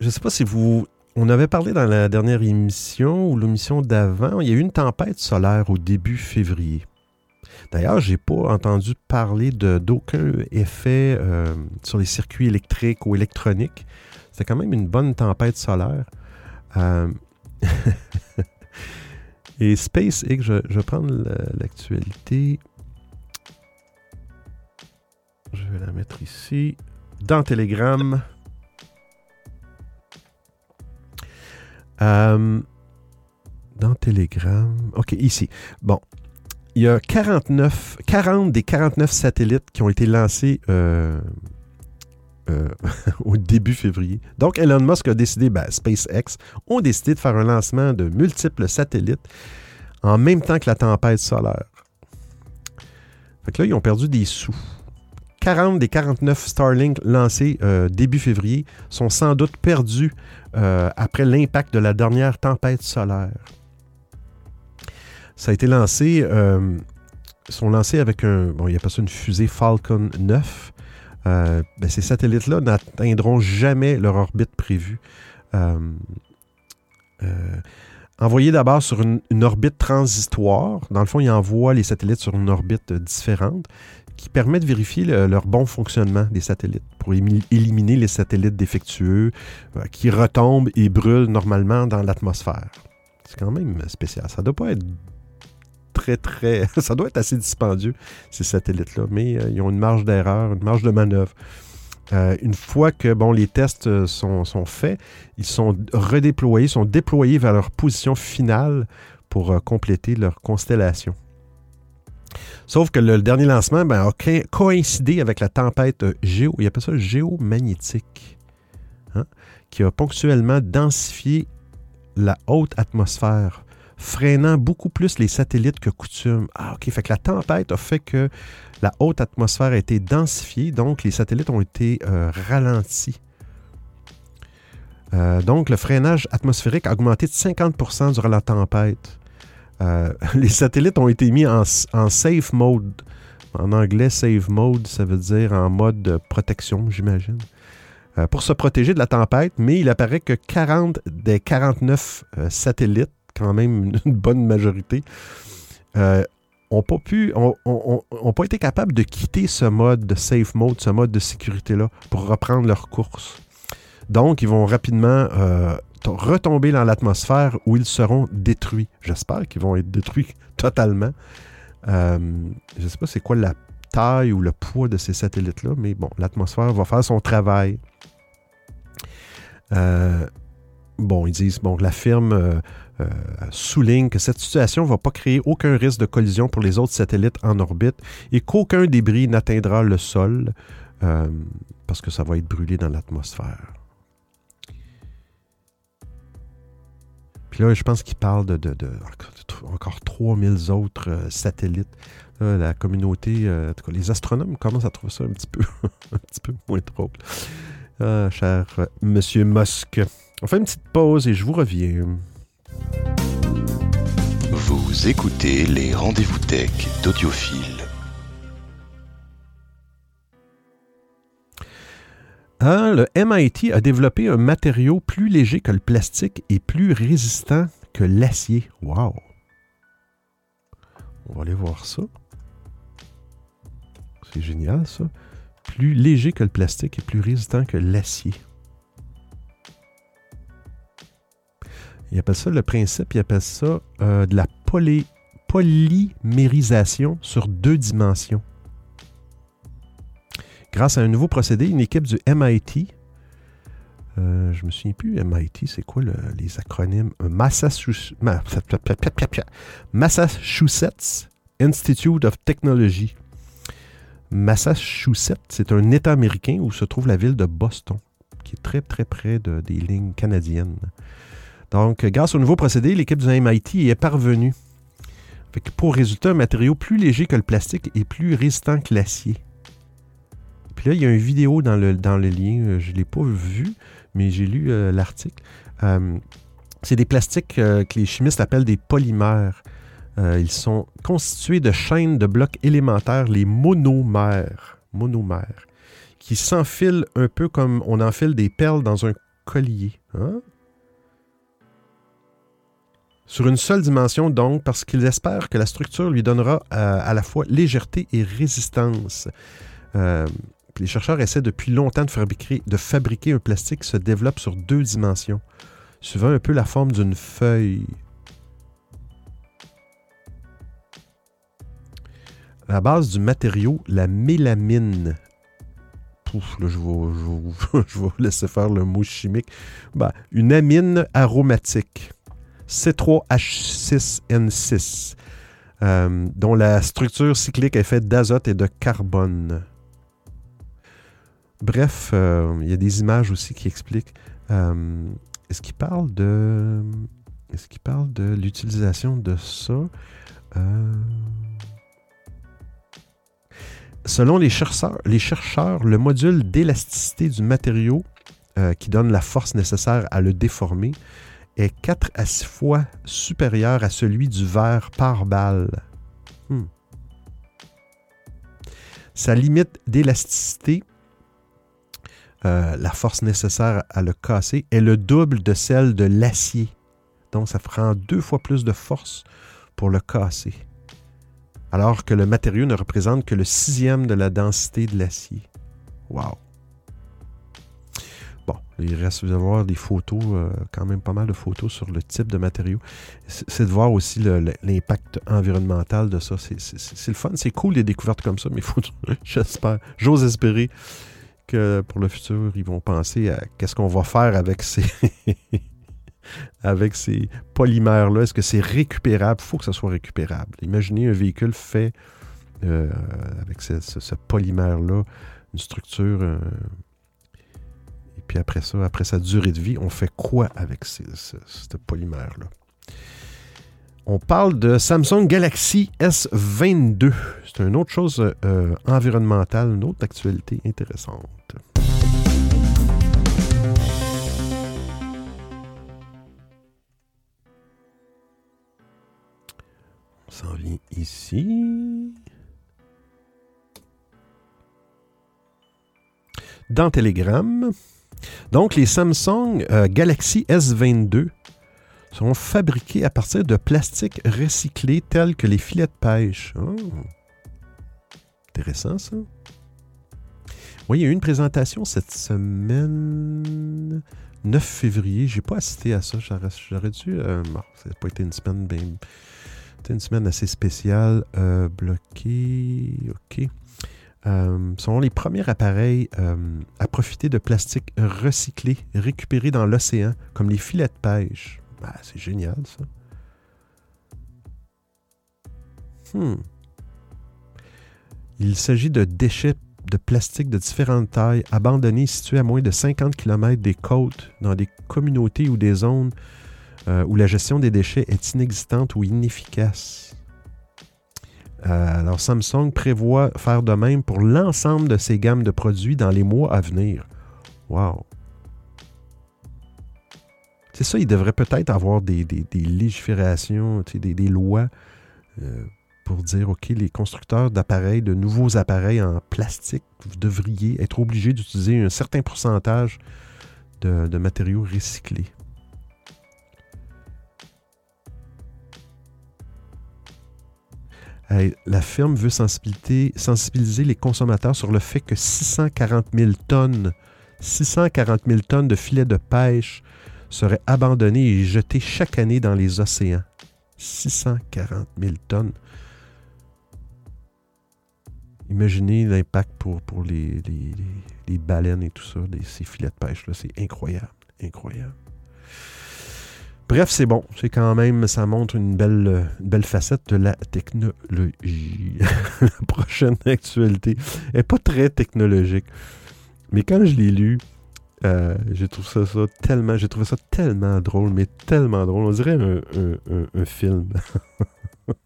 A: Je ne sais pas si vous... On avait parlé dans la dernière émission ou l'émission d'avant, il y a eu une tempête solaire au début février. D'ailleurs, je n'ai pas entendu parler d'aucun effet euh, sur les circuits électriques ou électroniques. C'était quand même une bonne tempête solaire. Euh, Et SpaceX, je, vais prendre la- l'actualité. Je vais la mettre ici. Dans Telegram. Euh, dans Telegram. OK, ici. Bon. Il y a 49, 40 des 49 satellites qui ont été lancés euh, euh, au début février. Donc, Elon Musk a décidé, ben, SpaceX ont décidé de faire un lancement de multiples satellites en même temps que la tempête solaire. Fait que là, ils ont perdu des sous. 40 des 49 Starlink lancés euh, début février sont sans doute perdus euh, après l'impact de la dernière tempête solaire. Ça a été lancé, euh, sont lancés avec un, bon, il appelle ça une fusée Falcon 9. Euh, ben, ces satellites-là n'atteindront jamais leur orbite prévue. Envoyés d'abord sur une, orbite transitoire. Dans le fond, ils envoient les satellites sur une orbite différente qui permet de vérifier le- leur bon fonctionnement des satellites pour éliminer les satellites défectueux euh, qui retombent et brûlent normalement dans l'atmosphère. C'est quand même spécial. Ça doit pas être très, très... Ça doit être assez dispendieux, ces satellites-là, mais euh, ils ont une marge d'erreur, une marge de manœuvre. Euh, une fois que bon, les tests sont, sont, faits, ils sont redéployés, sont déployés vers leur position finale pour compléter leur constellation. Sauf que le, dernier lancement ben, a coïncidé avec la tempête géo, il appelle ça géomagnétique, hein, qui a ponctuellement densifié la haute atmosphère, freinant beaucoup plus les satellites que coutume. Ah, OK. Fait que la tempête a fait que la haute atmosphère a été densifiée, donc les satellites ont été euh, ralentis. Euh, donc, le freinage atmosphérique a augmenté de 50% durant la tempête. Euh, les satellites ont été mis en, safe mode. En anglais, safe mode, ça veut dire en mode de protection, j'imagine. pour se protéger de la tempête, mais il apparaît que 40 des 49 satellites, quand même une bonne majorité, ont pas pu, ont, pas été capables de quitter ce mode de safe mode, ce mode de sécurité-là, pour reprendre leur course. Donc, ils vont rapidement euh, retomber dans l'atmosphère où ils seront détruits. J'espère qu'ils vont être détruits totalement. Euh, je ne sais pas c'est quoi la taille ou le poids de ces satellites-là, mais bon, l'atmosphère va faire son travail. Euh, bon, ils disent, bon, la firme euh, souligne que cette situation ne va pas créer aucun risque de collision pour les autres satellites en orbite et qu'aucun débris n'atteindra le sol parce que ça va être brûlé dans l'atmosphère. Puis là, je pense qu'il parle de, encore 3000 autres euh, satellites. la communauté, en tout cas, les astronomes commencent à trouver ça un petit peu, un petit peu moins drôle. Ah, cher Monsieur Musk. On fait une petite pause et je vous reviens.
G: Vous écoutez les rendez-vous tech d'Audiophile.
A: Ah, le MIT a développé un matériau plus léger que le plastique et plus résistant que l'acier. Wow! On va aller voir ça. C'est génial, ça. Plus léger que le plastique et plus résistant que l'acier. Il appelle ça le principe, il appelle ça euh, de la polymérisation sur deux dimensions. Grâce à un nouveau procédé, une équipe du MIT, euh, je me souviens plus, MIT, c'est quoi les acronymes? Massachusetts, Massachusetts Institute of Technology. Massachusetts, c'est un État américain où se trouve la ville de Boston, qui est très très près de, des lignes canadiennes. Donc, grâce au nouveau procédé, l'équipe du MIT est parvenue. pour résultat, un matériau plus léger que le plastique et plus résistant que l'acier. Puis là, il y a une vidéo dans le, dans le lien. Euh, je ne l'ai pas vu, mais j'ai lu euh, l'article. Euh, c'est des plastiques que les chimistes appellent des polymères. ils sont constitués de chaînes de blocs élémentaires, les monomères, monomères qui s'enfilent un peu comme on enfile des perles dans un collier. Hein? sur une seule dimension donc, parce qu'ils espèrent que la structure lui donnera à la fois légèreté et résistance. Les chercheurs essaient depuis longtemps de fabriquer, un plastique qui se développe sur deux dimensions, suivant un peu la forme d'une feuille. la base du matériau, la mélamine. Pouf, je vais, je, laisser faire le mot chimique. Ben, une amine aromatique. C3H6N6, euh, dont la structure cyclique est faite d'azote et de carbone. Bref, euh, il y a des images aussi qui expliquent. Euh, est-ce qu'il parle de. L'utilisation de ça? Selon les chercheurs, les chercheurs, le module d'élasticité du matériau qui donne la force nécessaire à le déformer est 4 à 6 fois supérieur à celui du verre par balle. Hmm. Sa limite d'élasticité, euh, la force nécessaire à le casser, est le double de celle de l'acier. Donc ça prend deux fois plus de force pour le casser. Alors que le matériau ne représente que le sixième de la densité de l'acier. Wow! bon, il reste de voir des photos, euh, quand même pas mal de photos sur le type de matériaux. C'est de voir aussi l'impact environnemental de ça. C'est- le fun, c'est cool les découvertes comme ça, mais faut, j'espère, j'ose espérer pour le futur, ils vont penser à qu'est-ce qu'on va faire avec ces, avec ces polymères-là. Est-ce que c'est récupérable? Il faut que ça soit récupérable. Imaginez un véhicule fait euh, avec ce, ce- ce polymère-là, une structure. euh, et puis après ça, après sa durée de vie, on fait quoi avec ce, ce polymère-là? On parle de Samsung Galaxy S22. C'est une autre chose euh, environnementale, une autre actualité intéressante. On s'en vient ici. Dans Telegram. Donc, les Samsung euh, Galaxy S22 sont fabriqués à partir de plastique recyclé tels que les filets de pêche. Oh. Intéressant, ça. Oui, il y a eu une présentation cette semaine, 9 février. J'ai pas assisté à ça. J'aurais, dû. Euh, bon, ça n'a pas été une semaine bien. C'était une semaine assez spéciale. Euh, bloqué. OK. Euh, sont les premiers appareils euh, à profiter de plastique recyclé, récupéré dans l'océan, comme les filets de pêche. Ah, c'est génial, ça. Hmm. Il s'agit de déchets de plastique de différentes tailles abandonnés situés à moins de 50 km des côtes dans des communautés ou des zones euh, où la gestion des déchets est inexistante ou inefficace. Euh, alors Samsung prévoit faire de même pour l'ensemble de ses gammes de produits dans les mois à venir. Wow! C'est ça, il devrait peut-être avoir des, des- légiférations, des, lois euh, pour dire, OK, les constructeurs d'appareils, de nouveaux appareils en plastique, vous devriez être obligés d'utiliser un certain pourcentage de, de matériaux recyclés. La firme veut sensibiliser, sensibiliser les consommateurs sur le fait que 640 000 tonnes, 640 000 tonnes de filets de pêche seraient abandonnés et jetés chaque année dans les océans. 640 000 tonnes. Imaginez l'impact pour, pour les, les- baleines et tout ça, ces filets de pêche-là. C'est incroyable. Incroyable. Bref, c'est bon. C'est quand même, ça montre une belle, une belle facette de la technologie. la prochaine actualité n'est pas très technologique. Mais quand je l'ai lu, euh, j'ai trouvé ça, tellement, j'ai trouvé ça tellement drôle, mais tellement drôle. On dirait un, film.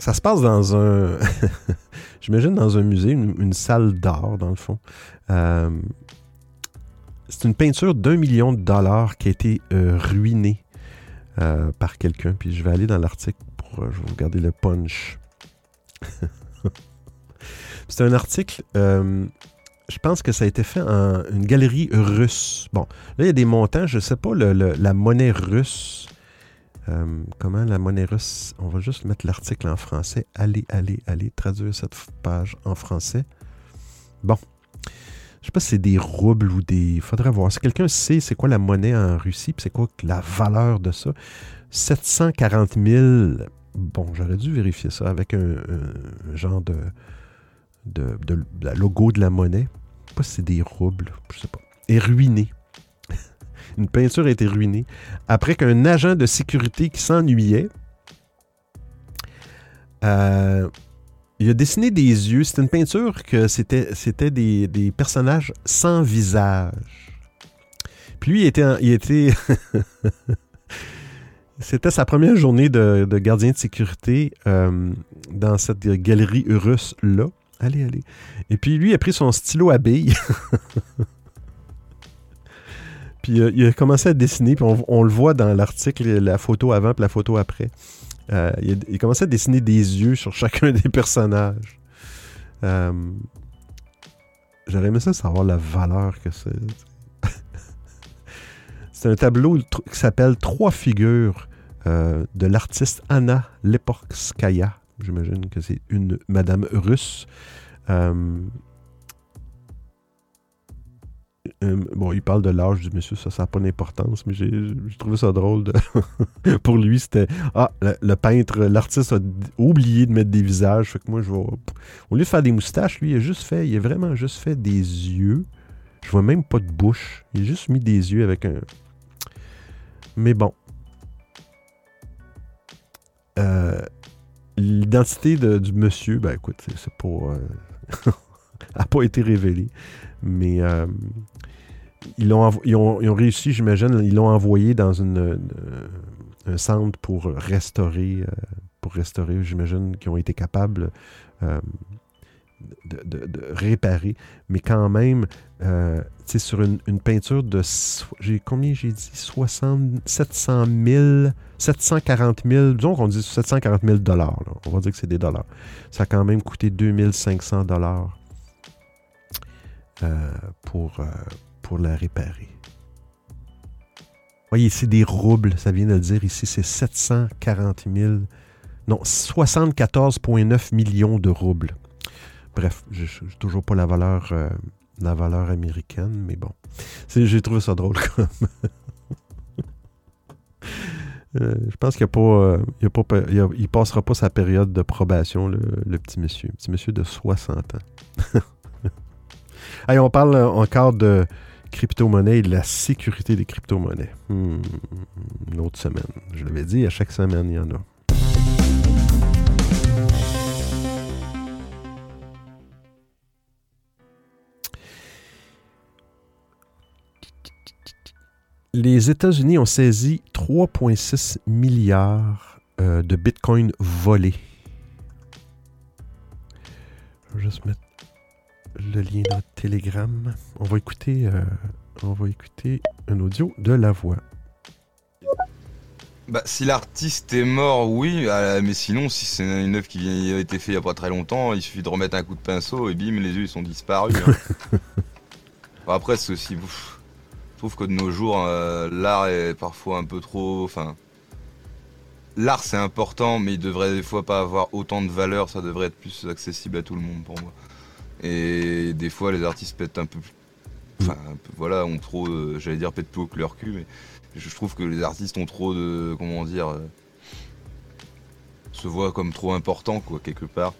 A: Ça se passe dans un. J'imagine dans un musée, une, une salle d'art, dans le fond. Euh, c'est une peinture d'un million de dollars qui a été euh, ruinée euh, par quelqu'un. Puis je vais aller dans l'article pour. euh, regarder le punch. c'est un article. euh, je pense que ça a été fait en une galerie russe. Bon, là, il y a des montants. Je ne sais pas la monnaie russe. Comment la monnaie russe On va juste mettre l'article en français. Allez, allez, allez, traduire cette page en français. Bon. Je sais pas si c'est des roubles ou des. Faudrait voir. Si quelqu'un sait c'est quoi la monnaie en Russie, puis c'est quoi la valeur de ça, 740 000. Bon, j'aurais dû vérifier ça avec un, genre de, de, de- logo de la monnaie. Je sais pas si c'est des roubles, je sais pas. Est ruiné. Une peinture a été ruinée après qu'un agent de sécurité qui s'ennuyait, euh, il a dessiné des yeux. C'était une peinture que c'était, c'était des, des personnages sans visage. Puis lui, il était, il était c'était sa première journée de, de gardien de sécurité euh, dans cette galerie russe-là. Allez, allez. Et puis lui, il a pris son stylo à billes. Puis euh, il a commencé à dessiner, puis on, on le voit dans l'article, la photo avant puis la photo après. Euh, il, commencé à dessiner des yeux sur chacun des personnages. Euh, J'aurais aimé ça savoir la valeur que c'est. c'est un tableau qui s'appelle Trois figures euh, de l'artiste Anna Leporskaya. J'imagine que c'est une madame russe. Euh, bon, il parle de l'âge du monsieur, ça, ça n'a pas d'importance, mais j'ai trouvé ça drôle. de- Pour lui, c'était Ah, le, peintre, l'artiste a oublié de mettre des visages. Fait que moi, je vais. Au lieu de faire des moustaches, lui, il a juste fait. Il a vraiment juste fait des yeux. Je vois même pas de bouche. Il a juste mis des yeux avec un. Mais bon. Euh, L'identité de- du monsieur, ben écoute, c'est pas. euh, a pas été révélée. Mais euh, ils, ils, ont, ils ont réussi, j'imagine, ils l'ont envoyé dans un centre pour restaurer, euh, pour restaurer, j'imagine, qu'ils ont été capables euh, de, réparer. Mais quand même, euh, tu sais, sur une, peinture de. J'ai combien j'ai dit? 60, 700 000, 740 000, disons qu'on dit 740 000 dollars. On va dire que c'est des dollars. Ça a quand même coûté 2500 dollars euh, pour, euh, pour la réparer. Voyez, c'est des roubles, ça vient de le dire ici, c'est 740 000, non, 74,9 millions de roubles. Bref, je n'ai toujours pas la valeur, euh, la valeur américaine, mais bon. J'ai trouvé ça drôle comme. Euh, je pense qu'il ne il passera pas sa période de probation, le, le petit monsieur. petit monsieur de 60 ans. Allez, on parle euh, encore de crypto-monnaie et de la sécurité des crypto-monnaies. Hmm, une autre semaine. Je l'avais dit, à chaque semaine, il y en a. Les États-Unis ont saisi 3,6 milliards euh, de bitcoins volés. Je vais juste mettre le lien dans Telegram. On va écouter, euh, on va écouter un audio de la voix.
B: Bah, si l'artiste est mort, oui, euh, mais sinon, si c'est une œuvre qui vient- a été faite il n'y a pas très longtemps, il suffit de remettre un coup de pinceau et bim, les yeux ils sont disparus. hein. Bon, après, c'est aussi. ouf, Je trouve que de nos jours, euh, l'art est parfois un peu trop. Enfin. L'art c'est important, mais il devrait des fois pas avoir autant de valeur, ça devrait être plus accessible à tout le monde pour moi. Et des fois, les artistes pètent un peu. Enfin, un peu- voilà, ont trop. euh, J'allais dire pètent plus haut que leur cul, mais je trouve que les artistes ont trop de. Comment dire. euh, se voient comme trop importants, quoi, quelque part.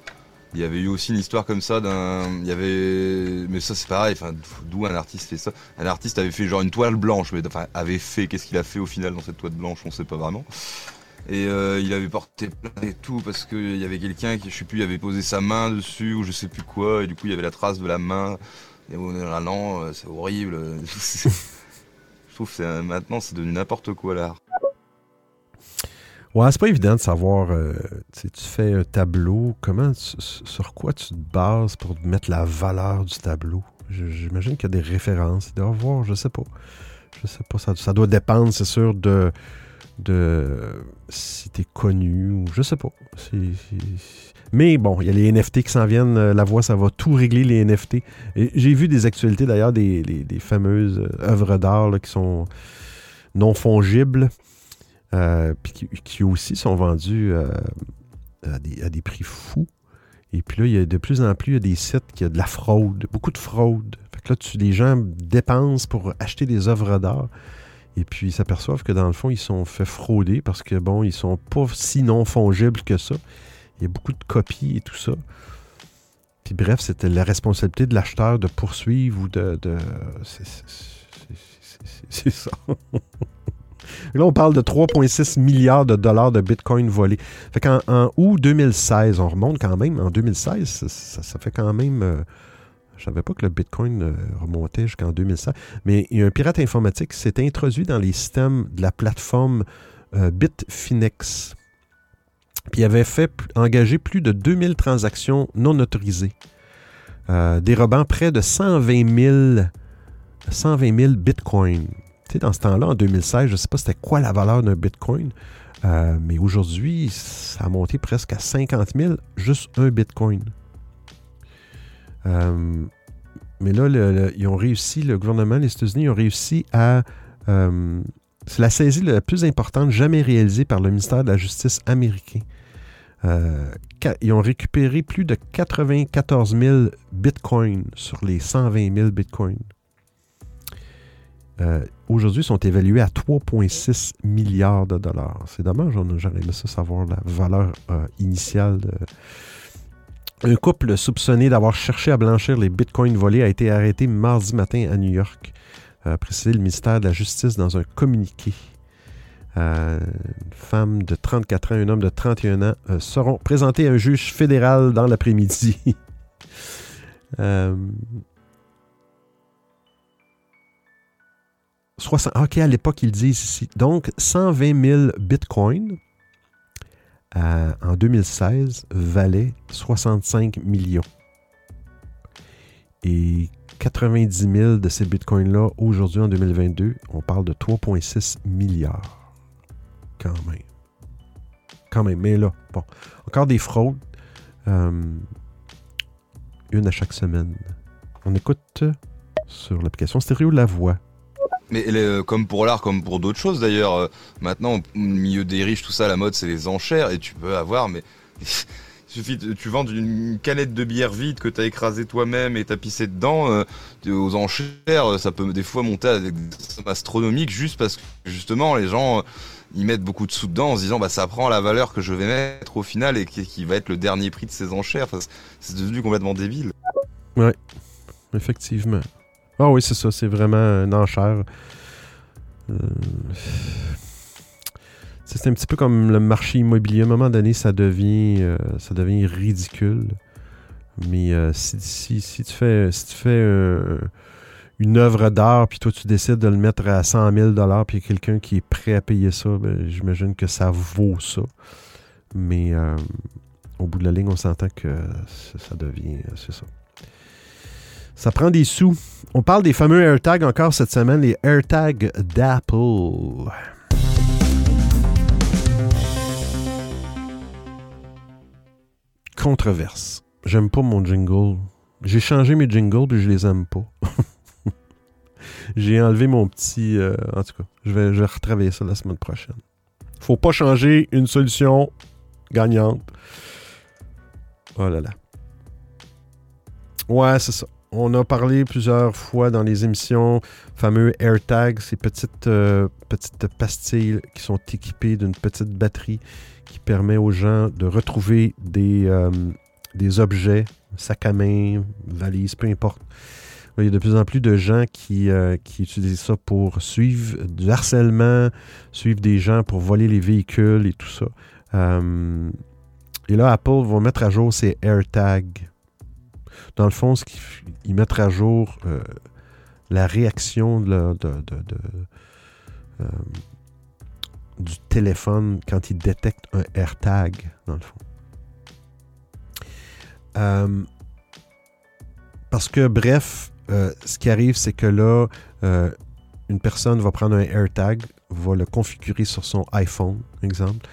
B: Il y avait eu aussi une histoire comme ça d'un. Il y avait. Mais ça, c'est pareil, enfin, d'où un artiste fait ça? Un artiste avait fait genre une toile blanche, mais enfin, avait fait. Qu'est-ce qu'il a fait au final dans cette toile blanche? On sait pas vraiment. Et euh, il avait porté plainte et tout parce qu'il y avait quelqu'un qui, je sais plus, il avait posé sa main dessus ou je sais plus quoi, et du coup il y avait la trace de la main. Et on là, non, euh, c'est horrible. je trouve que maintenant c'est devenu n'importe quoi l'art.
A: Ouais, c'est pas évident de savoir. euh, tu fais un tableau, comment, sur quoi tu te bases pour mettre la valeur du tableau? J'imagine qu'il y a des références. Il doit avoir, je sais pas. Je sais pas. Ça, ça doit dépendre, c'est sûr, de, de si t'es connu ou je sais pas. Mais bon, il y a les NFT qui s'en viennent. euh, La voix, ça va tout régler, les NFT. J'ai vu des actualités d'ailleurs des, des- fameuses euh, œuvres d'art qui sont non fongibles. Euh, puis qui, aussi sont vendus euh, à, des, à des prix fous. Et puis là, il y a de plus en plus il y a des sites qui ont de la fraude, beaucoup de fraude. Fait que là, tu, les gens dépensent pour acheter des œuvres d'art. Et puis ils s'aperçoivent que dans le fond, ils sont fait frauder parce que bon, ils sont pas si non fongibles que ça. Il y a beaucoup de copies et tout ça. Puis bref, c'était la responsabilité de l'acheteur de poursuivre ou de. c'est- ça. Là, on parle de 3,6 milliards de dollars de Bitcoin volés. Fait qu'en en août 2016, on remonte quand même. En 2016, ça, fait quand même. Je savais pas que le Bitcoin euh, remontait jusqu'en 2016. Mais il y a un pirate informatique qui s'est introduit dans les systèmes de la plateforme euh, Bitfinex. Puis il avait fait engager plus de 2000 transactions non autorisées, euh, dérobant près de 120 000, 120 000 bitcoins. Tu sais, dans ce temps-là, en 2016, je ne sais pas c'était quoi la valeur d'un bitcoin, mais aujourd'hui, ça a monté presque à 50 000, juste un bitcoin. Euh, mais là, le- ils ont réussi, le gouvernement, les États-Unis ont réussi à euh, C'est la saisie la plus importante jamais réalisée par le ministère de la Justice américain. Euh, ils ont récupéré plus de 94 000 bitcoins sur les 120 000 bitcoins. Aujourd'hui, ils sont évalués à 3,6 milliards de dollars. C'est dommage, j'aurais aimé ça savoir la valeur initiale. de- Un couple soupçonné d'avoir cherché à blanchir les bitcoins volés a été arrêté mardi matin à New York, a précisé le ministère de la Justice dans un communiqué. Euh, une femme de 34 ans et un homme de 31 ans euh, seront présentés à un juge fédéral dans l'après-midi. Euh, 60 OK, à l'époque, ils disent ici. Donc, 120 000 bitcoins euh, en 2016 valaient 65 millions. Et 90 000 de ces bitcoins-là, aujourd'hui, en 2022, on parle de 3,6 milliards. Quand même. Quand même. Mais là, bon. Encore des fraudes. Euh, une à chaque semaine. On écoute sur l'application stéréo La Voix.
B: Mais euh, comme pour l'art, comme pour d'autres choses d'ailleurs, euh, maintenant au milieu des riches, tout ça, la mode c'est les enchères et tu peux avoir, mais suffit, tu vends une canette de bière vide que t'as écrasée toi-même et t'as pissé dedans, euh, aux enchères, euh, ça peut des fois monter à des sommes astronomiques juste parce que justement les gens euh, ils mettent beaucoup de sous dedans en se disant bah ça prend la valeur que je vais mettre au final et qui, va être le dernier prix de ces enchères. Enfin, c'est- devenu complètement débile.
A: Effectivement. Ah oui, c'est ça. C'est vraiment une enchère. Euh, C'est un petit peu comme le marché immobilier. À un moment donné, ça devient, euh, ça devient ridicule. Mais euh, si, si, tu fais, si tu fais une œuvre d'art, puis toi, tu décides de le mettre à 100 000 puis il y a quelqu'un qui est prêt à payer ça, ben, j'imagine que ça vaut ça. Mais au bout de la ligne, on s'entend que ça devient... C'est ça. Ça prend des sous. On parle des fameux AirTags encore cette semaine, les AirTags d'Apple. Controverse. J'aime pas mon jingle. J'ai changé mes jingles puis je les aime pas. J'ai enlevé mon petit. euh, en tout cas, je vais, je vais retravailler ça la semaine prochaine. Faut pas changer une solution gagnante. Oh là là. Ouais, c'est ça. On a parlé plusieurs fois dans les émissions, fameux AirTags, ces petites, euh, petites pastilles qui sont équipées d'une petite batterie qui permet aux gens de retrouver des, euh, objets, sac à main, valise, peu importe. Il y a de plus en plus de gens qui, euh, qui utilisent ça pour suivre du harcèlement, suivre des gens pour voler les véhicules et tout ça. Et là, Apple va mettre à jour ces AirTags. Dans le fond, ce qu'ils f- ils mettent à jour euh, la réaction euh, du téléphone quand il détecte un AirTag, dans le fond. Euh, parce que, bref, ce qui arrive, c'est que là, une personne va prendre un AirTag, va le configurer sur son iPhone, exemple,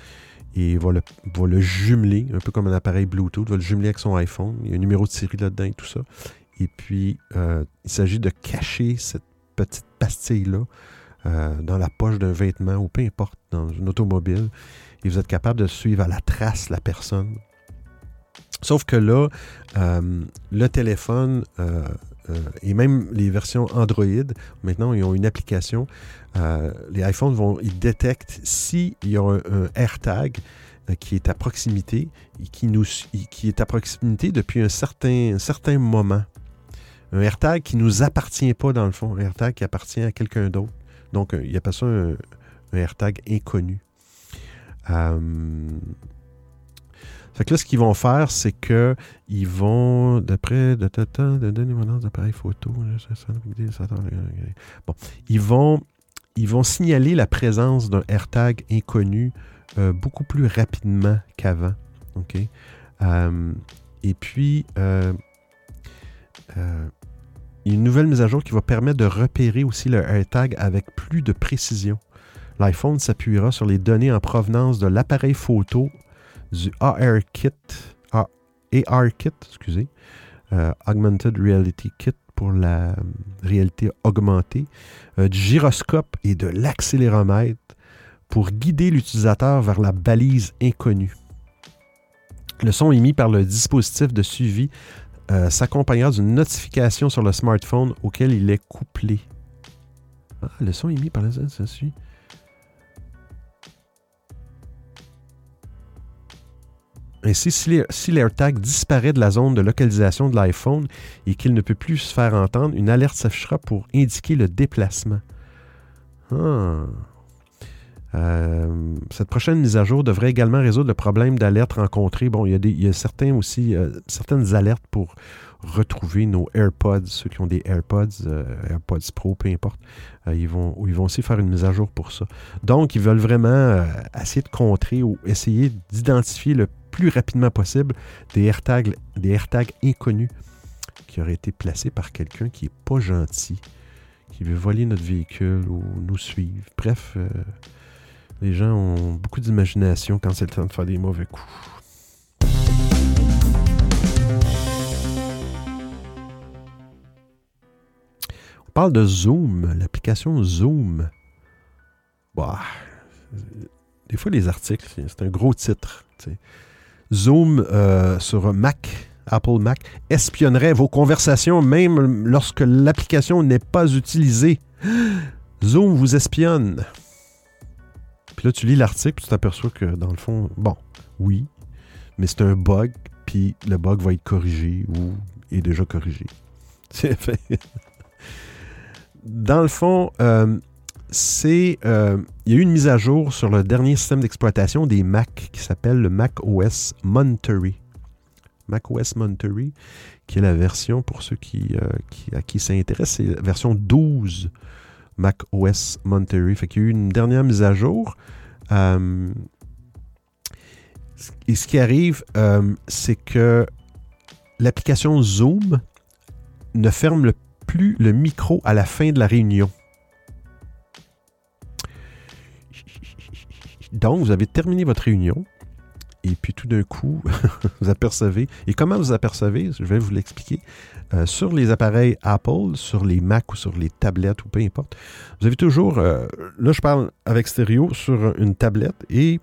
A: et va le, va le jumeler, un peu comme un appareil Bluetooth, va le jumeler avec son iPhone. Il y a un numéro de série là-dedans et tout ça. Et puis, euh, il s'agit de cacher cette petite pastille-là euh, dans la poche d'un vêtement ou peu importe, dans une automobile. Et vous êtes capable de suivre à la trace la personne. Sauf que là, euh, le téléphone euh, et même les versions Android, maintenant, ils ont une application. Euh, les iPhones vont, ils détectent s'il y a un, AirTag euh, qui est à proximité qui, nous, qui est à proximité depuis un certain, un certain moment. Un AirTag qui ne nous appartient pas dans le fond, un AirTag qui appartient à quelqu'un d'autre. Donc, il appelle ça un, un AirTag inconnu. Fait que là, ce qu'ils vont faire, c'est que ils vont, d'après, de, d'appareil photo, bon, ils vont, ils vont signaler la présence d'un AirTag inconnu euh, beaucoup plus rapidement qu'avant. OK? Euh, et puis, euh, euh, une nouvelle mise à jour qui va permettre de repérer aussi le AirTag avec plus de précision. L'iPhone s'appuiera sur les données en provenance de l'appareil photo du ARKit, ARKit, excusez, euh, Augmented Reality Kit pour la euh, réalité augmentée, euh, du gyroscope et de l'accéléromètre pour guider l'utilisateur vers la balise inconnue. Le son émis par le dispositif de suivi s'accompagnera d'une notification sur le smartphone auquel il est couplé. Ah, le son émis par le ça suit. Ainsi, si l'AirTag disparaît de la zone de localisation de l'iPhone et qu'il ne peut plus se faire entendre, une alerte s'affichera pour indiquer le déplacement. Ah. Euh, cette prochaine mise à jour devrait également résoudre le problème d'alerte rencontré. Bon, il y a, certains aussi, euh, certaines alertes pour retrouver nos AirPods, ceux qui ont des AirPods, euh, AirPods Pro, peu importe. ils vont aussi faire une mise à jour pour ça. Donc, ils veulent vraiment essayer de contrer ou essayer d'identifier le plus rapidement possible des AirTags, des AirTags inconnus qui auraient été placés par quelqu'un qui n'est pas gentil, qui veut voler notre véhicule ou nous suivre. Bref, euh, les gens ont beaucoup d'imagination quand c'est le temps de faire des mauvais coups. On parle de Zoom, l'application Zoom. Bah, des fois, les articles, c'est un gros titre. Zoom euh, sur Mac, Apple Mac, espionnerait vos conversations même lorsque l'application n'est pas utilisée. Zoom vous espionne. Puis là, tu lis l'article, tu t'aperçois que dans le fond, bon, oui, mais c'est un bug, puis le bug va être corrigé ou est déjà corrigé. C'est fait. Dans le fond, euh, c'est euh, il y a eu une mise à jour sur le dernier système d'exploitation des Mac qui s'appelle le Mac OS Monterey. Mac OS Monterey, qui est la version, pour ceux qui, euh, à qui ça intéresse, c'est la version 12 Mac OS Monterey. Fait y a eu une dernière mise à jour. Euh, et ce qui arrive, c'est que l'application Zoom ne ferme plus le micro à la fin de la réunion. Donc, vous avez terminé votre réunion. Et puis tout d'un coup, vous apercevez. Et comment vous apercevez Je vais vous l'expliquer. Euh, sur les appareils Apple, sur les Mac ou sur les tablettes ou peu importe, vous avez toujours. euh, là, je parle avec stéréo sur une tablette et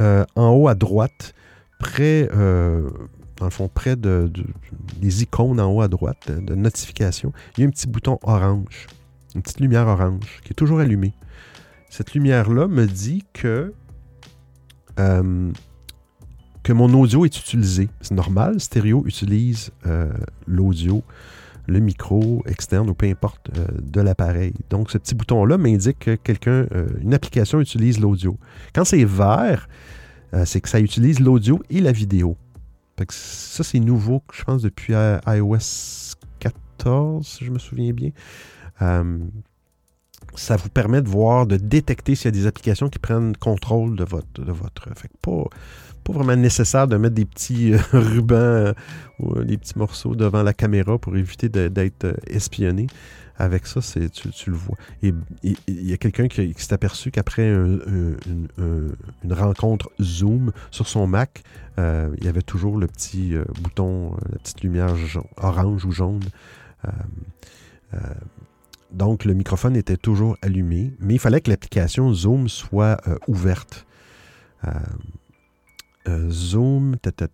A: euh, en haut à droite, près. dans le fond, près de, de- des icônes en haut à droite de notification, il y a un petit bouton orange, une petite lumière orange qui est toujours allumée. Cette lumière-là me dit que euh, que mon audio est utilisé. C'est normal, stéréo utilise euh, l'audio, le micro externe ou peu importe euh, de l'appareil. Donc ce petit bouton-là m'indique que quelqu'un, une application utilise l'audio. Quand c'est vert, c'est que ça utilise l'audio et la vidéo. Ça, c'est nouveau, je pense, depuis iOS 14, si je me souviens bien. Ça vous permet de voir, de détecter s'il y a des applications qui prennent contrôle de votre. De votre fait que pas, pas vraiment nécessaire de mettre des petits euh, rubans euh, ou euh, des petits morceaux devant la caméra pour éviter d'être espionné. Avec ça, tu, tu le vois. Et il y a quelqu'un qui, s'est aperçu qu'après un- un- une, un- une rencontre Zoom sur son Mac, il y avait toujours le petit bouton, la petite lumière orange ou jaune. Donc, le microphone était toujours allumé, mais il fallait que l'application Zoom soit euh, ouverte. Euh, euh, Zoom, ta, ta,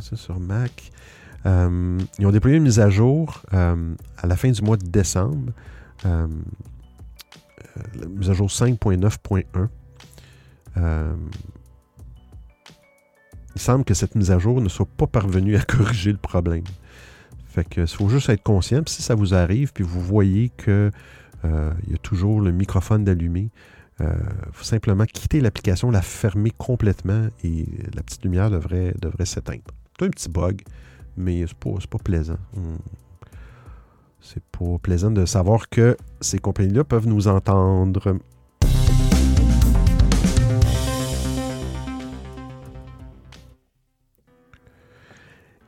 A: sur Mac. Ils ont déployé une mise à jour à la fin du mois de décembre. La mise à jour 5.9.1. Euh, il semble que cette mise à jour ne soit pas parvenue à corriger le problème. Fait que faut juste être conscient. Puis si ça vous arrive, puis vous voyez que euh, il y a toujours le microphone d'allumé, il faut simplement quitter l'application, la fermer complètement et la petite lumière devrait, devrait s'éteindre. C'est un petit bug, mais c'est pas, pas plaisant. On- C'est pas plaisant de savoir que ces compagnies-là peuvent nous entendre.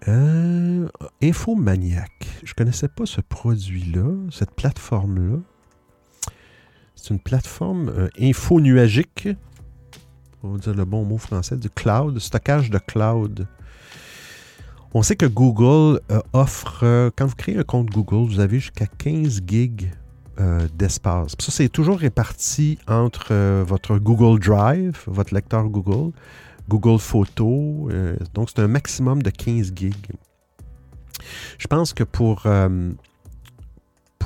A: Euh, Infomaniac. Je connaissais pas ce produit-là, cette plateforme-là. C'est une plateforme euh, info-nuagique. On va dire le bon mot français, du cloud, stockage de cloud. On sait que Google euh, offre, quand vous créez un compte Google, vous avez jusqu'à 15 gigs d'espace. Ça, c'est toujours réparti entre votre Google Drive, votre lecteur Google, Google Photos. euh, donc, c'est un maximum de 15 gigs. Je pense que pour, euh,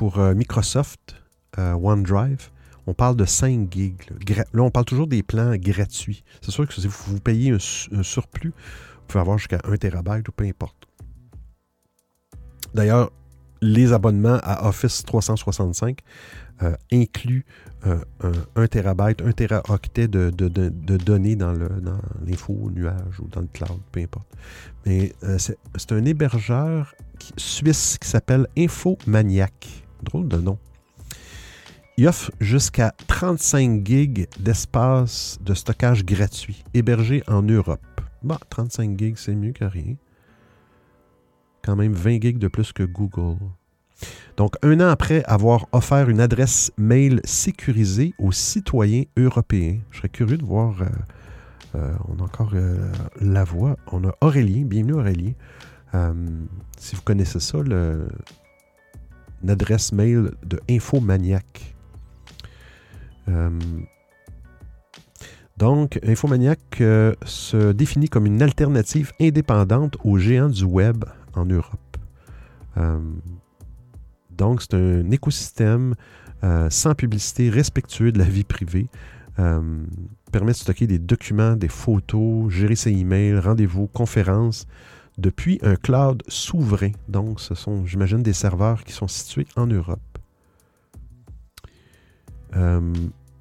A: euh, Microsoft OneDrive, on parle de 5 gigs. Là. On parle toujours des plans gratuits. C'est sûr que si vous, payez un, un surplus, vous pouvez avoir jusqu'à 1 terabyte ou peu importe. D'ailleurs, les abonnements à Office 365 euh, incluent euh, un 1 terabyte, 1 teraoctet de, données dans dans l'info au nuage ou dans le cloud, peu importe. Mais euh, c'est un hébergeur suisse qui s'appelle Infomaniac. Drôle de nom. Il offre jusqu'à 35 gigs d'espace de stockage gratuit, hébergé en Europe. Bon, 35 gigs, c'est mieux que rien. Quand même 20 gigs de plus que Google. Donc, un an après avoir offert une adresse mail sécurisée aux citoyens européens, je serais curieux de voir. euh, euh, on a encore euh, la voix. On a Aurélien. Bienvenue, Aurélien. Si vous connaissez ça, le- une adresse mail de Infomaniac. Donc, Infomaniac se définit comme une alternative indépendante aux géants du web en Europe. Euh, donc, c'est un écosystème euh, sans publicité, respectueux de la vie privée. Euh, permet de stocker des documents, des photos, gérer ses emails, rendez-vous, conférences depuis un cloud souverain. Donc, ce sont, j'imagine, des serveurs qui sont situés en Europe.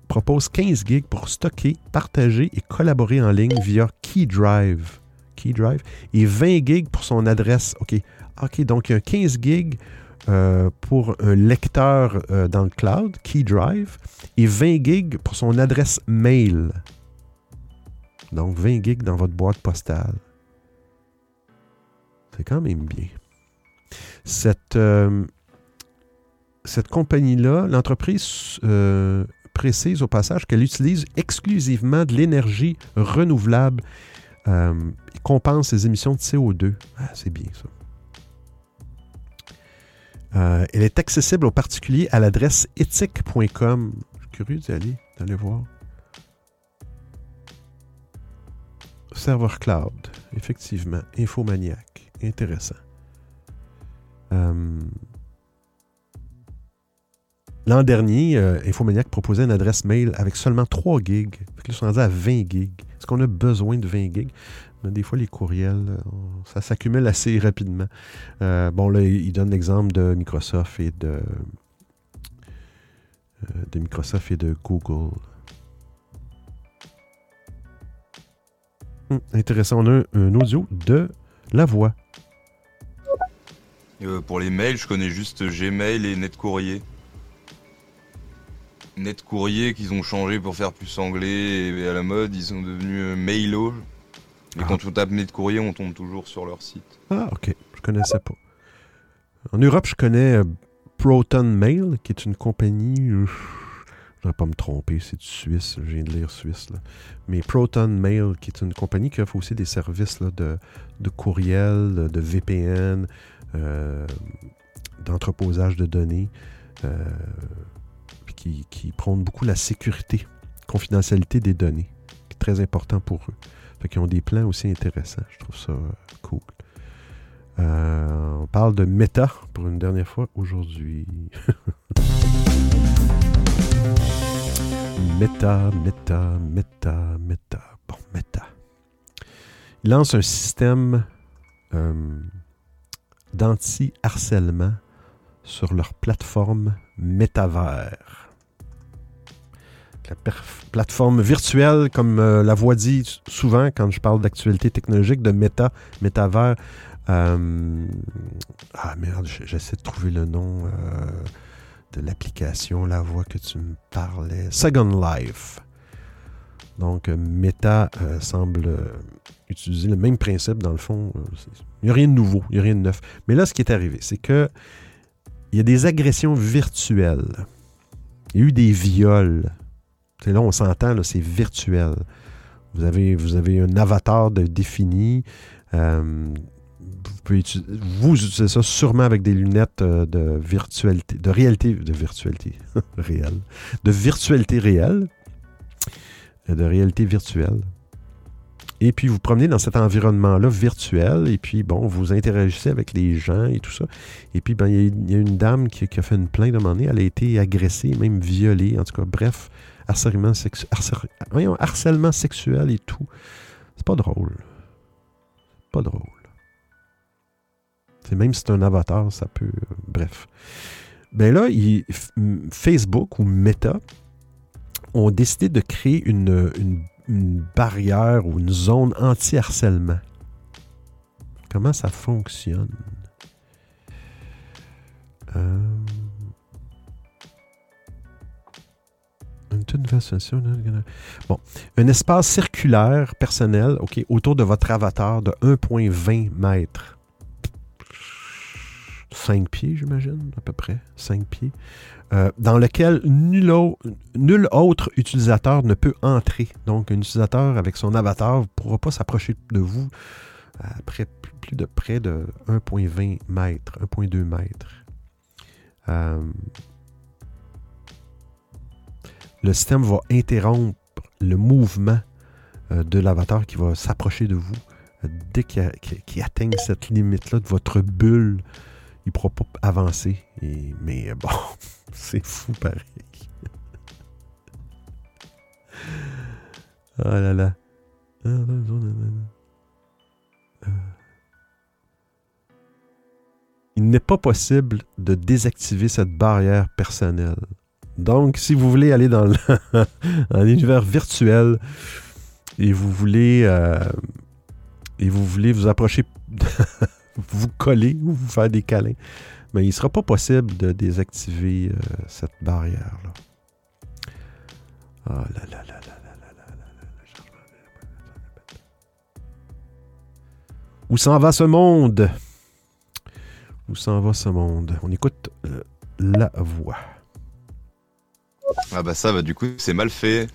A: Propose 15 gigs pour stocker, partager et collaborer en ligne via KeyDrive. KeyDrive et 20 gigs pour son adresse. OK. OK, donc il y a 15 gigs euh, pour un lecteur euh, dans le cloud, KeyDrive, et 20 gigs pour son adresse mail. Donc 20 gigs dans votre boîte postale. C'est quand même bien. Cette, euh, cette compagnie-là, l'entreprise précise au passage qu'elle utilise exclusivement de l'énergie renouvelable euh, et compense ses émissions de CO2. Ah, c'est bien ça. Euh, elle est accessible aux particuliers à l'adresse ethique.com. Je suis curieux d'y aller, d'aller voir. Serveur cloud, effectivement. Infomaniac. Intéressant. Euh, L'an dernier, euh, Infomaniac proposait une adresse mail avec seulement 3 gigs. Ils sont rendus à 20 gigs. Est-ce qu'on a besoin de 20 gigs? Mais des fois, les courriels, euh, ça s'accumule assez rapidement. Euh, bon, là, il donne l'exemple de Microsoft et de, euh, de Microsoft et de Google. Hum, intéressant. On a un, audio de la voix.
B: Pour les mails, je connais juste Gmail et NetCourrier. NetCourrier qu'ils ont changé pour faire plus anglais et à la mode, ils sont devenus euh, Mailo. Mais
A: Ah.
B: quand on tape NetCourrier, on tombe toujours sur leur site.
A: Ah, ok. Je connaissais pas. En Europe, je connais euh, Proton Mail, qui est une compagnie. euh, je ne vais pas me tromper, c'est du Suisse. Je viens de lire Suisse. Là. Mais Proton Mail, qui est une compagnie qui offre aussi des services là, de, de courriel, de VPN, euh, d'entreposage de données, euh, qui, qui prône beaucoup la sécurité, confidentialité des données, qui est très important pour eux. Fait qu'ils ont des plans aussi intéressants. Je trouve ça euh, cool. Euh, on parle de Meta pour une dernière fois aujourd'hui. Meta, Meta, Meta, Meta. Bon, Meta. Il lance un système euh, d'anti-harcèlement sur leur plateforme Métavers. La plateforme virtuelle, comme euh, la voix dit souvent quand je parle d'actualité technologique, de Meta, Métavers. Euh, ah merde, j'essaie de trouver le nom euh, de l'application, la voix que tu me parlais. Second Life. Donc, Meta semble utiliser le même principe dans le fond. Il n'y a rien de nouveau, il n'y a rien de neuf. Mais là, ce qui est arrivé, c'est que il y a des agressions virtuelles. Il y a eu des viols. C'est là, on s'entend, c'est virtuel. Vous avez, vous avez un avatar de défini. euh, vous, utilisez ça sûrement avec des lunettes euh, de virtualité, de réalité, de virtualité réelle, de virtualité réelle, euh, de réalité virtuelle. Et puis vous promenez dans cet environnement-là virtuel, et puis bon, vous interagissez avec les gens et tout ça. Et puis ben, il y, a- il y a une dame qui, a fait une plainte de un moment donné, elle a été agressée, même violée, en tout cas, bref, harcèlement, voyons, harcèlement sexuel et tout. C'est pas drôle. Pas drôle. Même si c'est un avatar, ça peut. euh, bref. Ben là, Facebook ou Meta ont décidé de créer une, une- une barrière ou une zone anti-harcèlement. Comment ça fonctionne? Euh, Bon, un espace circulaire personnel, OK, autour de votre avatar de 1,20 mètres. 5 pieds, j'imagine, à peu près. 5 pieds. Euh, dans lequel nul autre utilisateur ne peut entrer. Donc, un utilisateur avec son avatar ne pourra pas s'approcher de vous après plus de près de 1,20 mètres, 1,2 mètres. Euh, le système va interrompre le mouvement euh, de l'avatar qui va s'approcher de vous. Euh, dès qu'il qu'il atteigne cette limite-là de votre bulle, il ne pourra pas avancer. Mais euh, bon, c'est fou pareil. oh là là. Il n'est pas possible de désactiver cette barrière personnelle. Donc, si vous voulez aller dans l'univers virtuel et vous voulez euh, et vous voulez vous approcher, vous coller ou vous faire des câlins, mais il ne sera pas possible de désactiver euh, cette barrière-là. Oh là là là là là là là là là, là. Où s'en va ce monde? Où s'en va ce monde? On écoute euh, la voix.
B: Ah bah ça, bah du coup, c'est mal fait.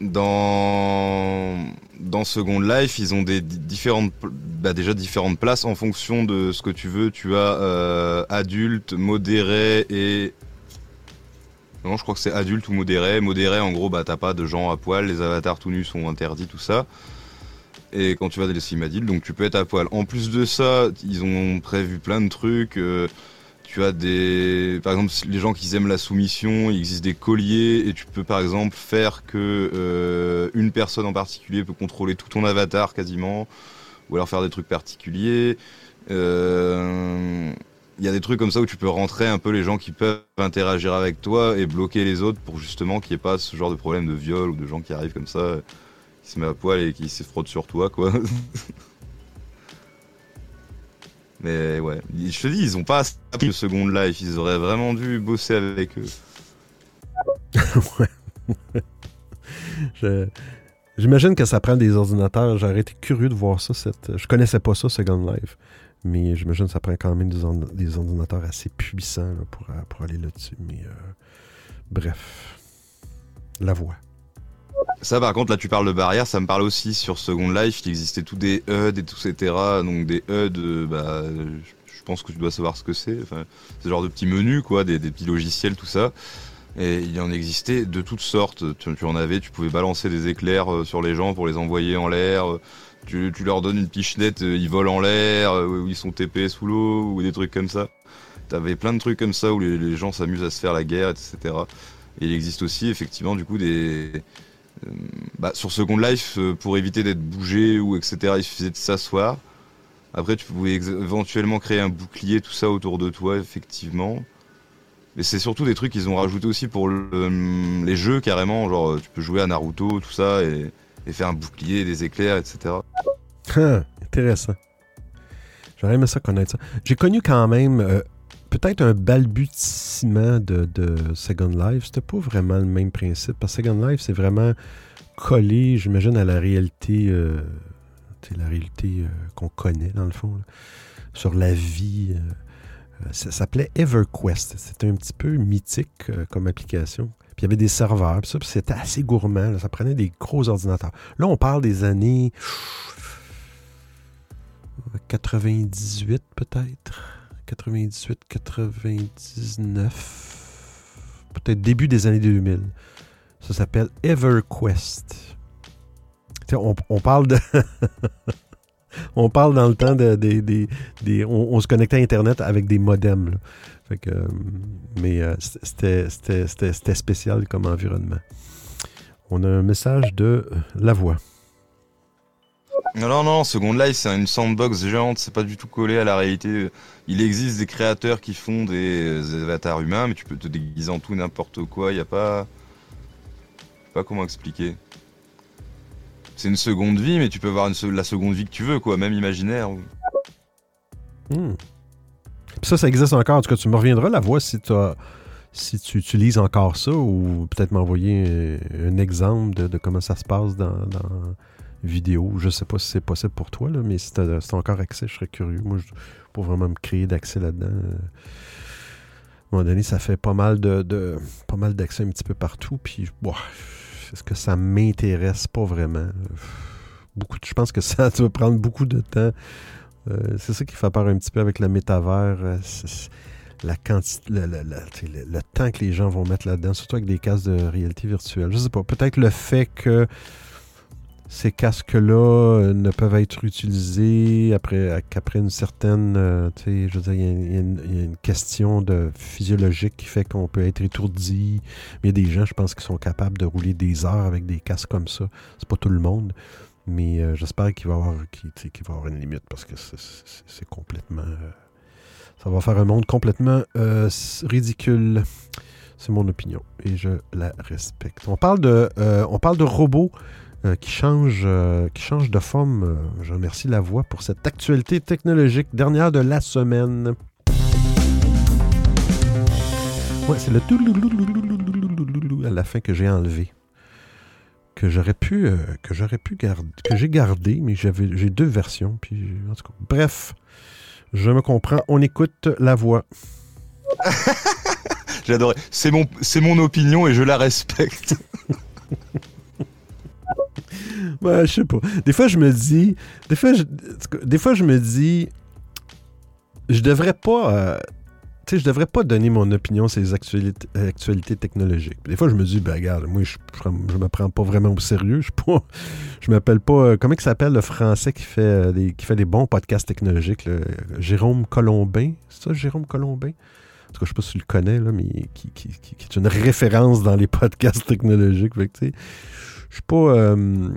B: Dans dans Second Life, ils ont des di- différentes, bah déjà différentes places en fonction de ce que tu veux. Tu as euh, adulte, modéré et non, je crois que c'est adulte ou modéré. Modéré, en gros, bah t'as pas de gens à poil, les avatars tout nus sont interdits, tout ça. Et quand tu vas dans les sim adultes, donc tu peux être à poil. En plus de ça, ils ont prévu plein de trucs. euh, tu as des. Par exemple, les gens qui aiment la soumission, il existe des colliers et tu peux par exemple faire que euh, une personne en particulier peut contrôler tout ton avatar quasiment, ou alors faire des trucs particuliers. Euh, Il y a des trucs comme ça où tu peux rentrer un peu les gens qui peuvent interagir avec toi et bloquer les autres pour justement qu'il n'y ait pas ce genre de problème de viol ou de gens qui arrivent comme ça, qui se mettent à poil et qui se frottent sur toi, quoi. Mais ouais, je te dis, ils ont pas assez de Second Life, ils auraient vraiment dû bosser avec eux.
A: Je- J'imagine que ça prend des ordinateurs. J'aurais été curieux de voir ça. Cette... Je connaissais pas ça, Second Life. Mais j'imagine que ça prend quand même des, ordi- des ordinateurs assez puissants là, pour, euh, pour aller là-dessus. Mais euh, bref. La voix.
B: Ça, par contre, là, tu parles de barrière, ça me parle aussi sur Second Life, il existait tous des HUD et tout, etc. Donc des HUD, euh, bah, je pense que tu dois savoir ce que c'est. Enfin, c'est genre de petits menus, quoi, des, petits logiciels, tout ça. Et il en existait de toutes sortes. Tu, en avais, tu pouvais balancer des éclairs euh, sur les gens pour les envoyer en l'air. Tu, leur donnes une pichenette, euh, ils volent en l'air, ou ils sont TP sous l'eau, ou des trucs comme ça. T'avais plein de trucs comme ça où les, les gens s'amusent à se faire la guerre, etc. Et il existe aussi, effectivement, du coup, des. Euh, bah, sur Second Life, euh, pour éviter d'être bougé ou etc., il suffisait de s'asseoir. Après, tu pouvais éventuellement créer un bouclier, tout ça autour de toi, effectivement. Mais c'est surtout des trucs qu'ils ont rajouté aussi pour euh, les jeux, carrément. Genre, tu peux jouer à Naruto, tout ça, et, faire un bouclier, des éclairs, etc.
A: Ah, intéressant. J'aurais aimé ça connaître ça. J'ai connu quand même peut-être un balbutiement de, Second Life. C'était pas vraiment le même principe. Parce que Second Life, c'est vraiment collé, j'imagine, à la réalité, euh, la réalité euh, qu'on connaît, dans le fond, sur la vie. euh, ça s'appelait EverQuest. C'était un petit peu mythique comme application. Puis il y avait des serveurs, puis ça, c'était assez gourmand. Ça prenait des gros ordinateurs. Là, on parle des années 98 peut-être. 98, 99. Peut-être début des années 2000. Ça s'appelle EverQuest. On, parle de. on parle dans le temps de, on, se connectait à Internet avec des modems. euh, mais euh, c'était- spécial comme environnement. On a un message de La Voix.
B: Non, non, non, Second Life, c'est une sandbox géante, c'est pas du tout collé à la réalité. Il existe des créateurs qui font des avatars humains, mais tu peux te déguiser en tout n'importe quoi, y a pas. pas comment expliquer. C'est une seconde vie, mais tu peux avoir la seconde vie que tu veux, quoi, même imaginaire.
A: Hmm. Ça, ça existe encore. En tout cas, tu me reviendras la voix si, tu utilises encore ça ou peut-être m'envoyer un, exemple de, comment ça se passe dans vidéo. Je sais pas si c'est possible pour toi, là, mais si tu as, encore accès, je serais curieux. Moi, je, pour vraiment me créer d'accès là-dedans. euh, à un moment donné, ça fait pas mal de, pas mal d'accès un petit peu partout. Puis, est-ce que ça m'intéresse pas vraiment? Beaucoup, je pense que ça va prendre beaucoup de temps. Euh, c'est ça qui fait peur un petit peu avec le métavers. euh, la quantité, le, le- le- le- temps que les gens vont mettre là-dedans, surtout avec des casques de réalité virtuelle. Je sais pas. Peut-être le fait que ces casques-là euh, ne peuvent être utilisés après, qu'après une certaine. euh, tu sais, je veux dire, il y a- une- question de physiologique qui fait qu'on peut être étourdi. Mais il y a des gens, je pense, qui sont capables de rouler des heures avec des casques comme ça. C'est pas tout le monde. Mais euh, j'espère qu'il va y avoir, va avoir une limite parce que c'est, complètement. ça va faire un monde complètement ridicule. C'est mon opinion et je la respecte. On parle de, on parle de robots euh, qui, change, euh, qui change de forme. Euh, je remercie la voix pour cette actualité technologique dernière de la semaine. Ouais, c'est le à la fin que j'ai enlevé. Que j'ai gardé, mais j'ai deux versions. Puis, en tout cas, bref, je me comprends. On écoute la voix.
B: J'adorais. C'est c'est mon opinion et je la respecte
A: ouais je sais pas des fois je me dis des fois je, des fois je me dis je devrais pas euh, tu sais, je devrais pas donner mon opinion sur les actualités, technologiques. Des fois, je me dis, ben regarde, moi, je, je me prends pas vraiment au sérieux. Je je m'appelle pas, euh, comment il s'appelle le français qui fait, euh, des, qui fait des bons podcasts technologiques? Jérôme Colombin? C'est ça, Jérôme Colombin? En tout cas, je sais pas si tu le connais, là, mais qui, qui, qui- est une référence dans les podcasts technologiques. Fait que, je suis pas, euh,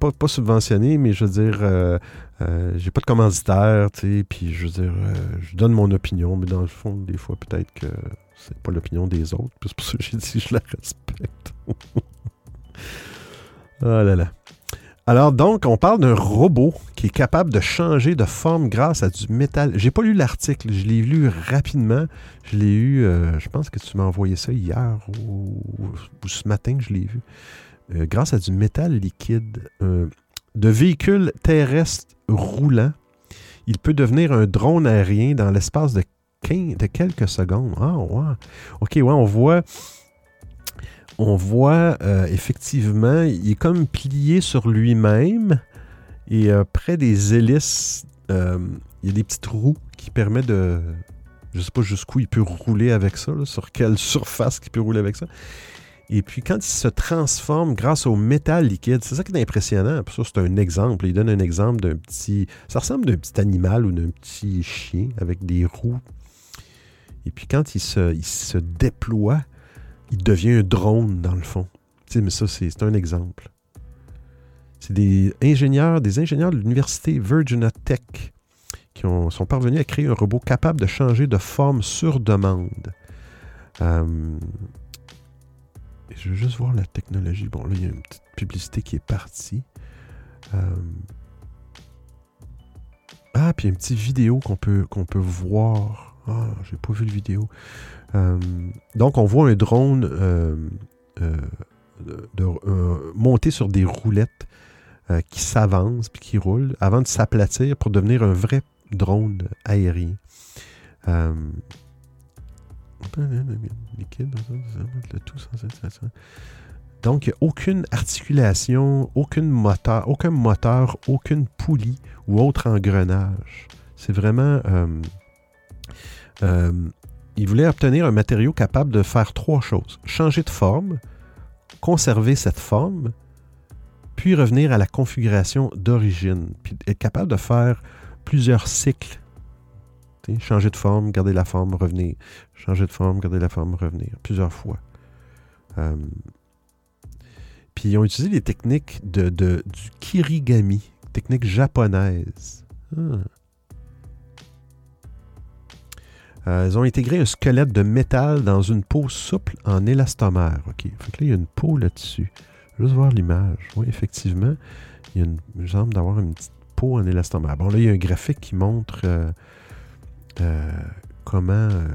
A: pas, pas subventionné, mais je veux dire, euh, euh, j'ai pas de commanditaire, tu sais, puis je veux dire, euh, je donne mon opinion, mais dans le fond, des fois, peut-être que c'est pas l'opinion des autres, puis c'est pour ça que j'ai dit je la respecte. ah là là. Alors donc, on parle d'un robot qui est capable de changer de forme grâce à du métal. J'ai pas lu l'article, je l'ai lu rapidement. Je l'ai eu, euh, je pense que tu m'as envoyé ça hier ou ce matin que je l'ai vu. Euh, grâce à du métal liquide, euh, de véhicules terrestres roulants, il peut devenir un drone aérien dans l'espace de, 15 de quelques secondes. Ah, ouais. OK, ouais, on voit. Euh, effectivement, il est comme plié sur lui-même et près des hélices, il y a des petits trous qui permettent de. Je sais pas jusqu'où il peut rouler avec ça, sur quelle surface il peut rouler avec ça. Et puis, quand il se transforme grâce au métal liquide, c'est ça qui est impressionnant. Ça, c'est un exemple. Il donne un exemple d'un petit. Ça ressemble d'un petit animal ou d'un petit chien avec des roues. Et puis, quand il se, il se déploie, il devient un drone, dans le fond. Tu sais, mais ça, c'est c'est un exemple. C'est des ingénieurs, des ingénieurs de l'université Virginia Tech qui ont- sont parvenus à créer un robot capable de changer de forme sur demande. Euh, je veux juste voir la technologie. Bon, là, il y a une petite publicité qui est partie. Euh, Ah, puis il y une petite vidéo qu'on peut, peut voir. Ah, j'ai pas vu le vidéo. Euh, donc, on voit un drone euh, euh, monté sur des roulettes qui s'avance puis qui roule avant de s'aplatir pour devenir un vrai drone aérien. Liquide. Donc, aucune articulation, aucune moteur, aucun moteur, aucune poulie ou autre engrenage. C'est vraiment... euh, euh, il voulait obtenir un matériau capable de faire trois choses. Changer de forme, conserver cette forme, puis revenir à la configuration d'origine, puis être capable de faire plusieurs cycles. Changer de forme, garder la forme, revenir. Changer de forme, garder la forme, revenir. Plusieurs fois. Euh, puis ils ont utilisé les techniques de, du kirigami, technique japonaise. Ah. Euh, ils ont intégré un squelette de métal dans une peau souple en élastomère. OK. Fait que là, il y a une peau là-dessus. Juste voir l'image. Oui, effectivement, il y a une, semble d'avoir une petite peau en élastomère. Bon, là, il y a un graphique qui montre euh, euh, comment. euh,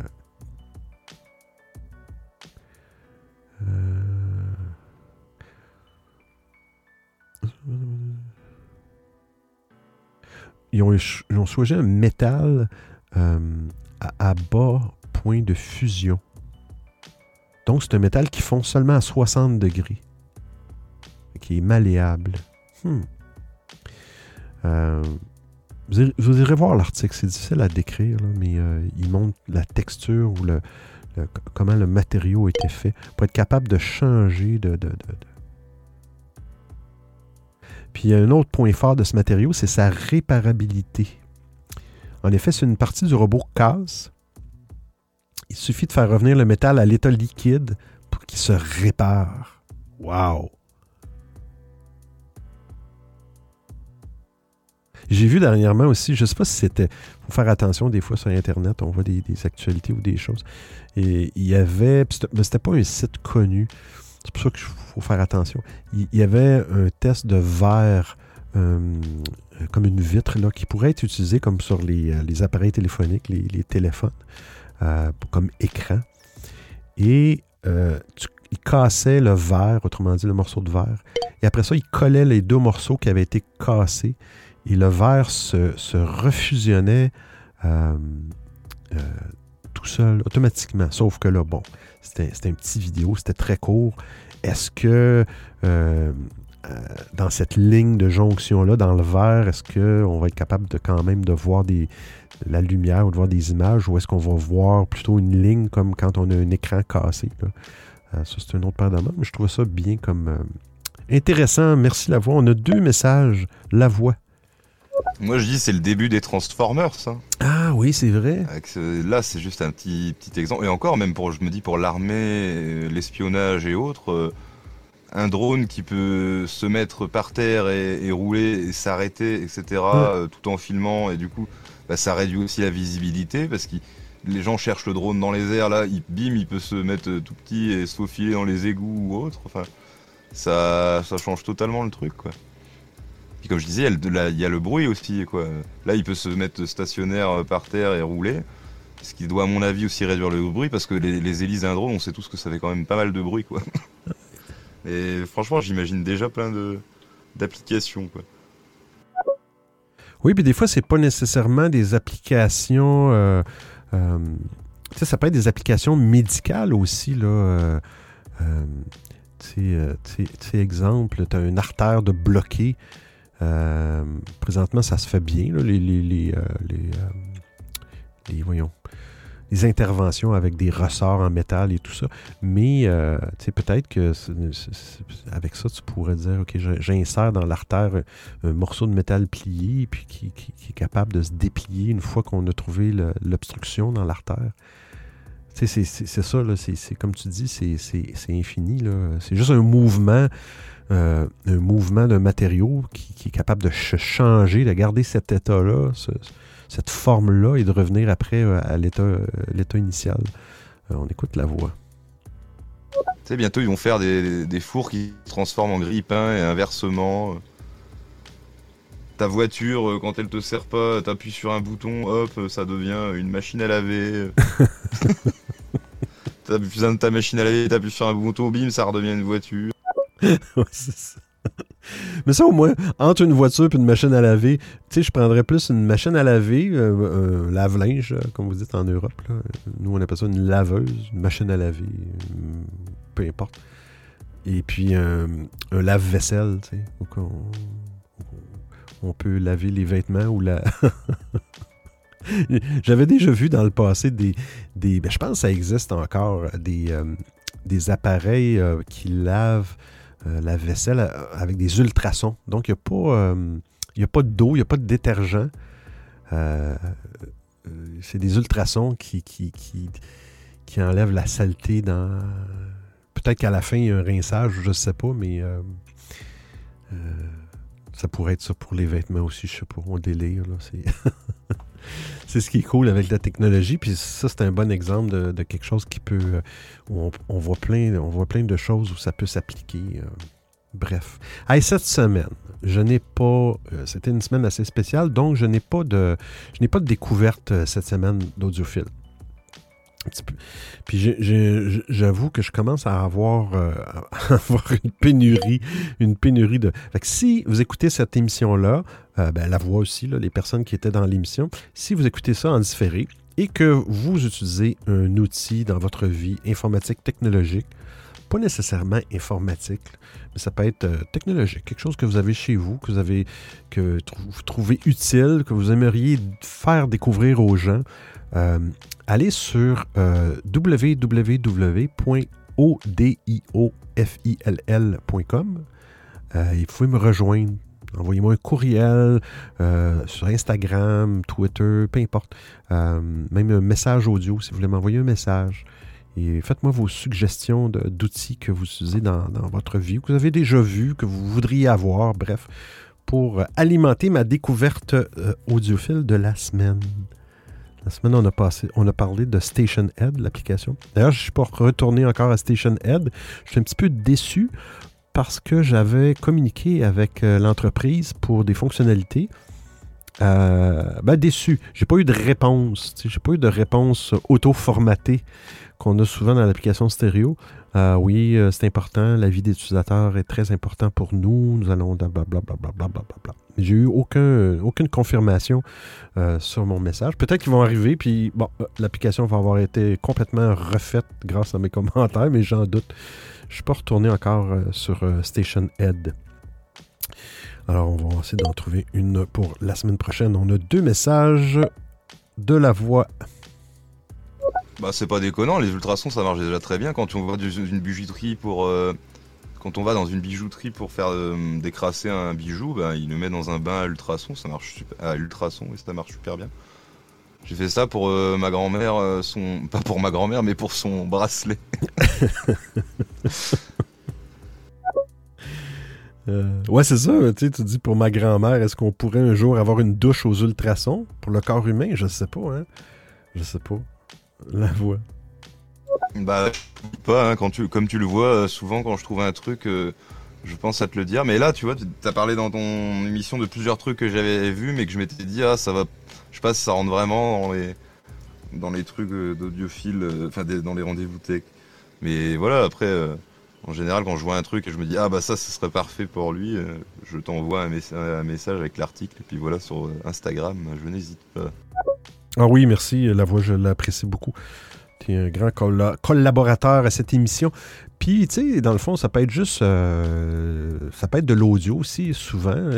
A: euh, ils, ont, un métal à, bas point de fusion. Donc, c'est un métal qui fond seulement à 60 degrés. Qui est malléable. Hmm. Vous, irez, voir l'article, c'est difficile à décrire, mais euh, il montre la texture ou comment le matériau été fait pour être capable de changer de, de- de- de- Puis un autre point fort de ce matériau, c'est sa réparabilité. En effet, si une partie du robot casse, il suffit de faire revenir le métal à l'état liquide pour qu'il se répare. Wow! J'ai vu dernièrement aussi, je ne sais pas si c'était. faut faire attention des fois sur Internet, on voit des, actualités ou des choses. Et il y avait. mais c'était pas un site connu. C'est pour ça qu'il faut faire attention. Il, il y avait un test de verre euh, comme une vitre là, qui pourrait être utilisé comme sur les, euh, les appareils téléphoniques, les, téléphones, euh, comme écran. Et il cassait le verre, autrement dit le morceau de verre. Et après ça, il collait les deux morceaux qui avaient été cassés. Et le verre se, refusionnait euh, euh, tout seul, automatiquement. Sauf que là, bon, c'était une petite vidéo, c'était très court. Est-ce que euh, dans cette ligne de jonction-là, dans le verre, est-ce qu'on va être capable de quand même de voir des, la lumière ou de voir des images ou est-ce qu'on va voir plutôt une ligne comme quand on a un écran cassé? là? Ça, c'est un autre paire mais je trouve ça bien comme intéressant. Merci la voix. On a deux messages. La voix.
B: Moi, je dis c'est le début des Transformers. hein.
A: Ah oui, c'est vrai.
B: Avec ce- là, c'est juste un petit, petit exemple. Et encore, même pour, je me dis, pour l'armée, l'espionnage et autres, euh, un drone qui peut se mettre par terre et, et rouler et s'arrêter, etc., euh, tout en filmant, et du coup, bah, ça réduit aussi la visibilité parce que les gens cherchent le drone dans les airs, là, il, bim, il peut se mettre euh, tout petit et se faufiler dans les égouts ou autre. Enfin, ça, ça change totalement le truc, quoi. Puis comme je disais, il y a le- bruit aussi, quoi. Là, il peut se mettre stationnaire euh, par terre et rouler. Ce qui doit, à mon avis, aussi réduire le bruit, parce que les, les hélices d'un drone, on sait tous que ça fait quand même pas mal de bruit, quoi. Et franchement, j'imagine déjà plein de d'applications.
A: Oui, puis des fois, c'est pas nécessairement des applications. euh, euh, tu sais, ça peut être des applications médicales aussi, là. euh, euh, tu sais, exemple, tu as une artère de bloqué. Euh, présentement, ça se fait bien, les, les, euh, euh, les- voyons, les interventions avec des ressorts en métal et tout ça. Mais peut-être que avec ça, tu pourrais dire, OK, j'insère dans l'artère un morceau de métal plié, puis qui, qui- qui est capable de se déplier une fois qu'on a trouvé l'obstruction dans l'artère. C'est- ça, c'est comme tu dis, c'est infini. C'est juste un mouvement, un mouvement d'un matériau qui, qui est capable de ch- changer, de garder cet état-là, ce- cette forme-là, et de revenir après euh, à l'état euh, initial. Euh, on écoute la voix.
B: Tu sais, bientôt, ils vont faire des, des fours qui se transforment en grille-pain et inversement. Ta voiture, euh, quand elle te sert pas, t'appuies sur un bouton, hop, euh, ça devient une machine à laver. T'as besoin de ta machine à laver, t'appuies sur un bouton, bim, ça redevient une voiture.
A: C'est ça. Mais ça, au moins, entre une voiture et une machine à laver, tu sais, je prendrais plus une machine à laver, euh, un lave-linge, euh, comme vous dites en Europe. là. Nous, on appelle ça une laveuse, une machine à laver, euh, peu importe. et puis un, un lave-vaisselle, tu sais, où qu'on- on peut laver les vêtements ou la. J'avais déjà vu dans le passé des. des ben, je pense que ça existe encore, des, euh, des appareils euh, qui lavent euh, la vaisselle euh, avec des ultrasons. Donc, il n'y a pas. euh, a pas d'eau, il n'y a pas de détergent. C'est des ultrasons qui, enlèvent la saleté dans. Peut-être qu'à la fin, il y a un rinçage, je ne sais pas, mais. ça pourrait être ça pour les vêtements aussi, je sais pas, on délire. là, c'est ce qui est cool avec la technologie. Puis ça, c'est un bon exemple de, quelque chose qui peut. euh, on, voit plein, on voit plein de choses où ça peut s'appliquer. euh, bref. Hey, cette semaine, je n'ai pas. euh, C'était une semaine assez spéciale, donc je n'ai pas de. Je n'ai pas de découverte cette semaine d'audiophile. Puis j'avoue que je commence à avoir, à avoir une pénurie, une pénurie de. Fait que si vous écoutez cette émission-là, euh, ben, la voix aussi, les personnes qui étaient dans l'émission, si vous écoutez ça en différé et que vous utilisez un outil dans votre vie informatique, technologique, pas nécessairement informatique, mais ça peut être euh, technologique, quelque chose que vous avez chez vous, que vous avez que trouvez utile, que vous aimeriez faire découvrir aux gens, euh, allez sur www.odiofill.com et vous pouvez me rejoindre. Envoyez-moi un courriel euh, sur Instagram, Twitter, peu importe. Euh, même un message audio si vous voulez m'envoyer un message. Et faites-moi vos suggestions d'outils que vous utilisez dans, votre vie, que vous avez déjà vu, que vous voudriez avoir, bref, pour alimenter ma découverte euh, audiophile de la semaine. La semaine, on a, on a parlé de Station Head, l'application. D'ailleurs, je ne suis pas retourné encore à Station Head. Je suis un petit peu déçu parce que j'avais communiqué avec euh, l'entreprise pour des fonctionnalités. Euh, ben, déçu. J'ai pas eu de réponse. J'ai pas eu de réponse auto-formatée qu'on a souvent dans l'application stéréo. Euh, oui, euh, c'est important. La vie des utilisateurs est très important pour nous. Nous allons blablabla. J'ai eu aucun, aucune confirmation sur mon message. Peut-être qu'ils vont arriver, puis bon, l'application va avoir été complètement refaite grâce à mes commentaires, mais j'en doute. Je pas retourné encore euh, sur euh, Station Head. Alors, on va essayer d'en trouver une pour la semaine prochaine. On a deux messages de la voix.
B: Bah c'est pas déconnant, les ultrasons ça marche déjà très bien quand on va dans une bijouterie pour euh, quand on va dans une bijouterie pour faire décrasser un bijou, bah, il le met dans un bain à ultrasons, ça marche à ultrasons et ça marche super bien. J'ai fait ça pour euh, ma grand-mère, euh, son pas pour ma grand-mère mais pour son bracelet.
A: Euh, ouais, c'est ça. Tu tu dis pour ma grand-mère, est-ce qu'on pourrait un jour avoir une douche aux ultrasons pour le corps humain? Je sais pas, hein. Je sais pas. La voix.
B: Bah pas hein, quand tu comme tu le vois souvent quand je trouve un truc je pense à te le dire mais là tu vois tu as parlé dans ton émission de plusieurs trucs que j'avais vus mais que je m'étais dit ah ça va je sais pas si ça rentre vraiment dans les dans les trucs euh, d'audiophile euh, enfin dans les rendez-vous tech mais voilà après euh, en général quand je vois un truc et je me dis ah bah ça ce serait parfait pour lui je t'envoie un, un message avec l'article et puis voilà sur Instagram je n'hésite pas
A: Ah oui, merci. La voix, je l'apprécie beaucoup. Tu es un grand colla- collaborateur à cette émission. Puis, tu sais, dans le fond, ça peut être juste. euh, ça peut être de l'audio aussi, souvent.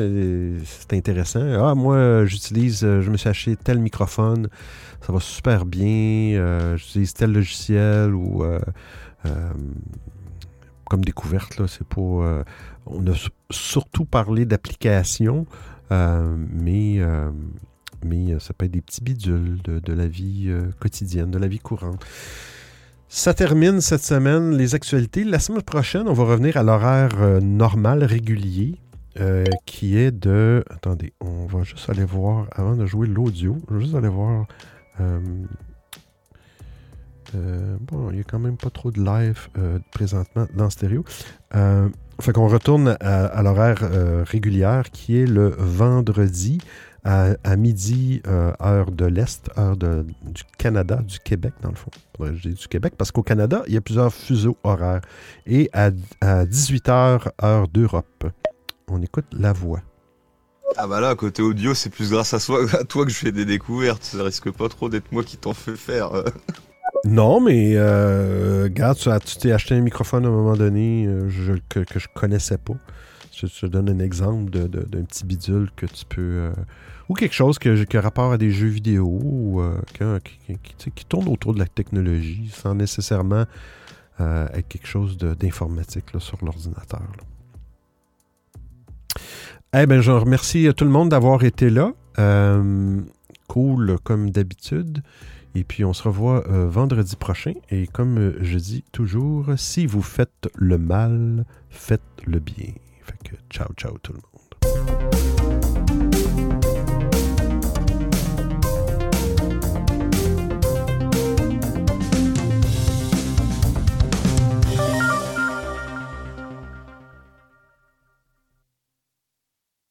A: C'est intéressant. Ah, moi, j'utilise. euh, Je me suis acheté tel microphone. Ça va super bien. euh, J'utilise tel logiciel ou. comme découverte, là, c'est euh, on a su- surtout parlé d'applications, mais. Mais euh, ça peut être des petits bidules de, la vie euh, quotidienne, de la vie courante. Ça termine cette semaine les actualités. La semaine prochaine, on va revenir à l'horaire euh, normal, régulier, qui est de... Attendez, on va juste aller voir, avant de jouer l'audio, on va juste aller voir... bon, il n'y a quand même pas trop de live présentement dans stéréo. Fait qu'on retourne à, à l'horaire régulière qui est le vendredi à, à midi, euh, heure de l'Est, heure de- du Canada, du Québec, dans le fond. Je dise du Québec, parce qu'au Canada, il y a plusieurs fuseaux horaires. Et à, à 18h, heure d'Europe. On écoute la voix.
B: Ah bah là, côté audio, c'est plus grâce à, soi, à toi que je fais des découvertes. Ça risque pas trop d'être moi qui t'en fais faire. euh.
A: Non, mais euh, regarde, tu as- tu t'es acheté un microphone à un moment donné euh, je- que, que je connaissais pas. Je te donne un exemple de- de- d'un petit bidule que tu peux. euh, ou quelque chose qui a rapport à des jeux vidéo ou euh, qui, tourne autour de la technologie sans nécessairement euh, être quelque chose d'informatique sur l'ordinateur. Eh bien, je remercie euh, tout le monde d'avoir été là. Cool comme d'habitude. Et puis, on se revoit vendredi prochain. Et comme je dis toujours, si vous faites le mal, faites le bien. Fait que ciao, ciao tout le monde.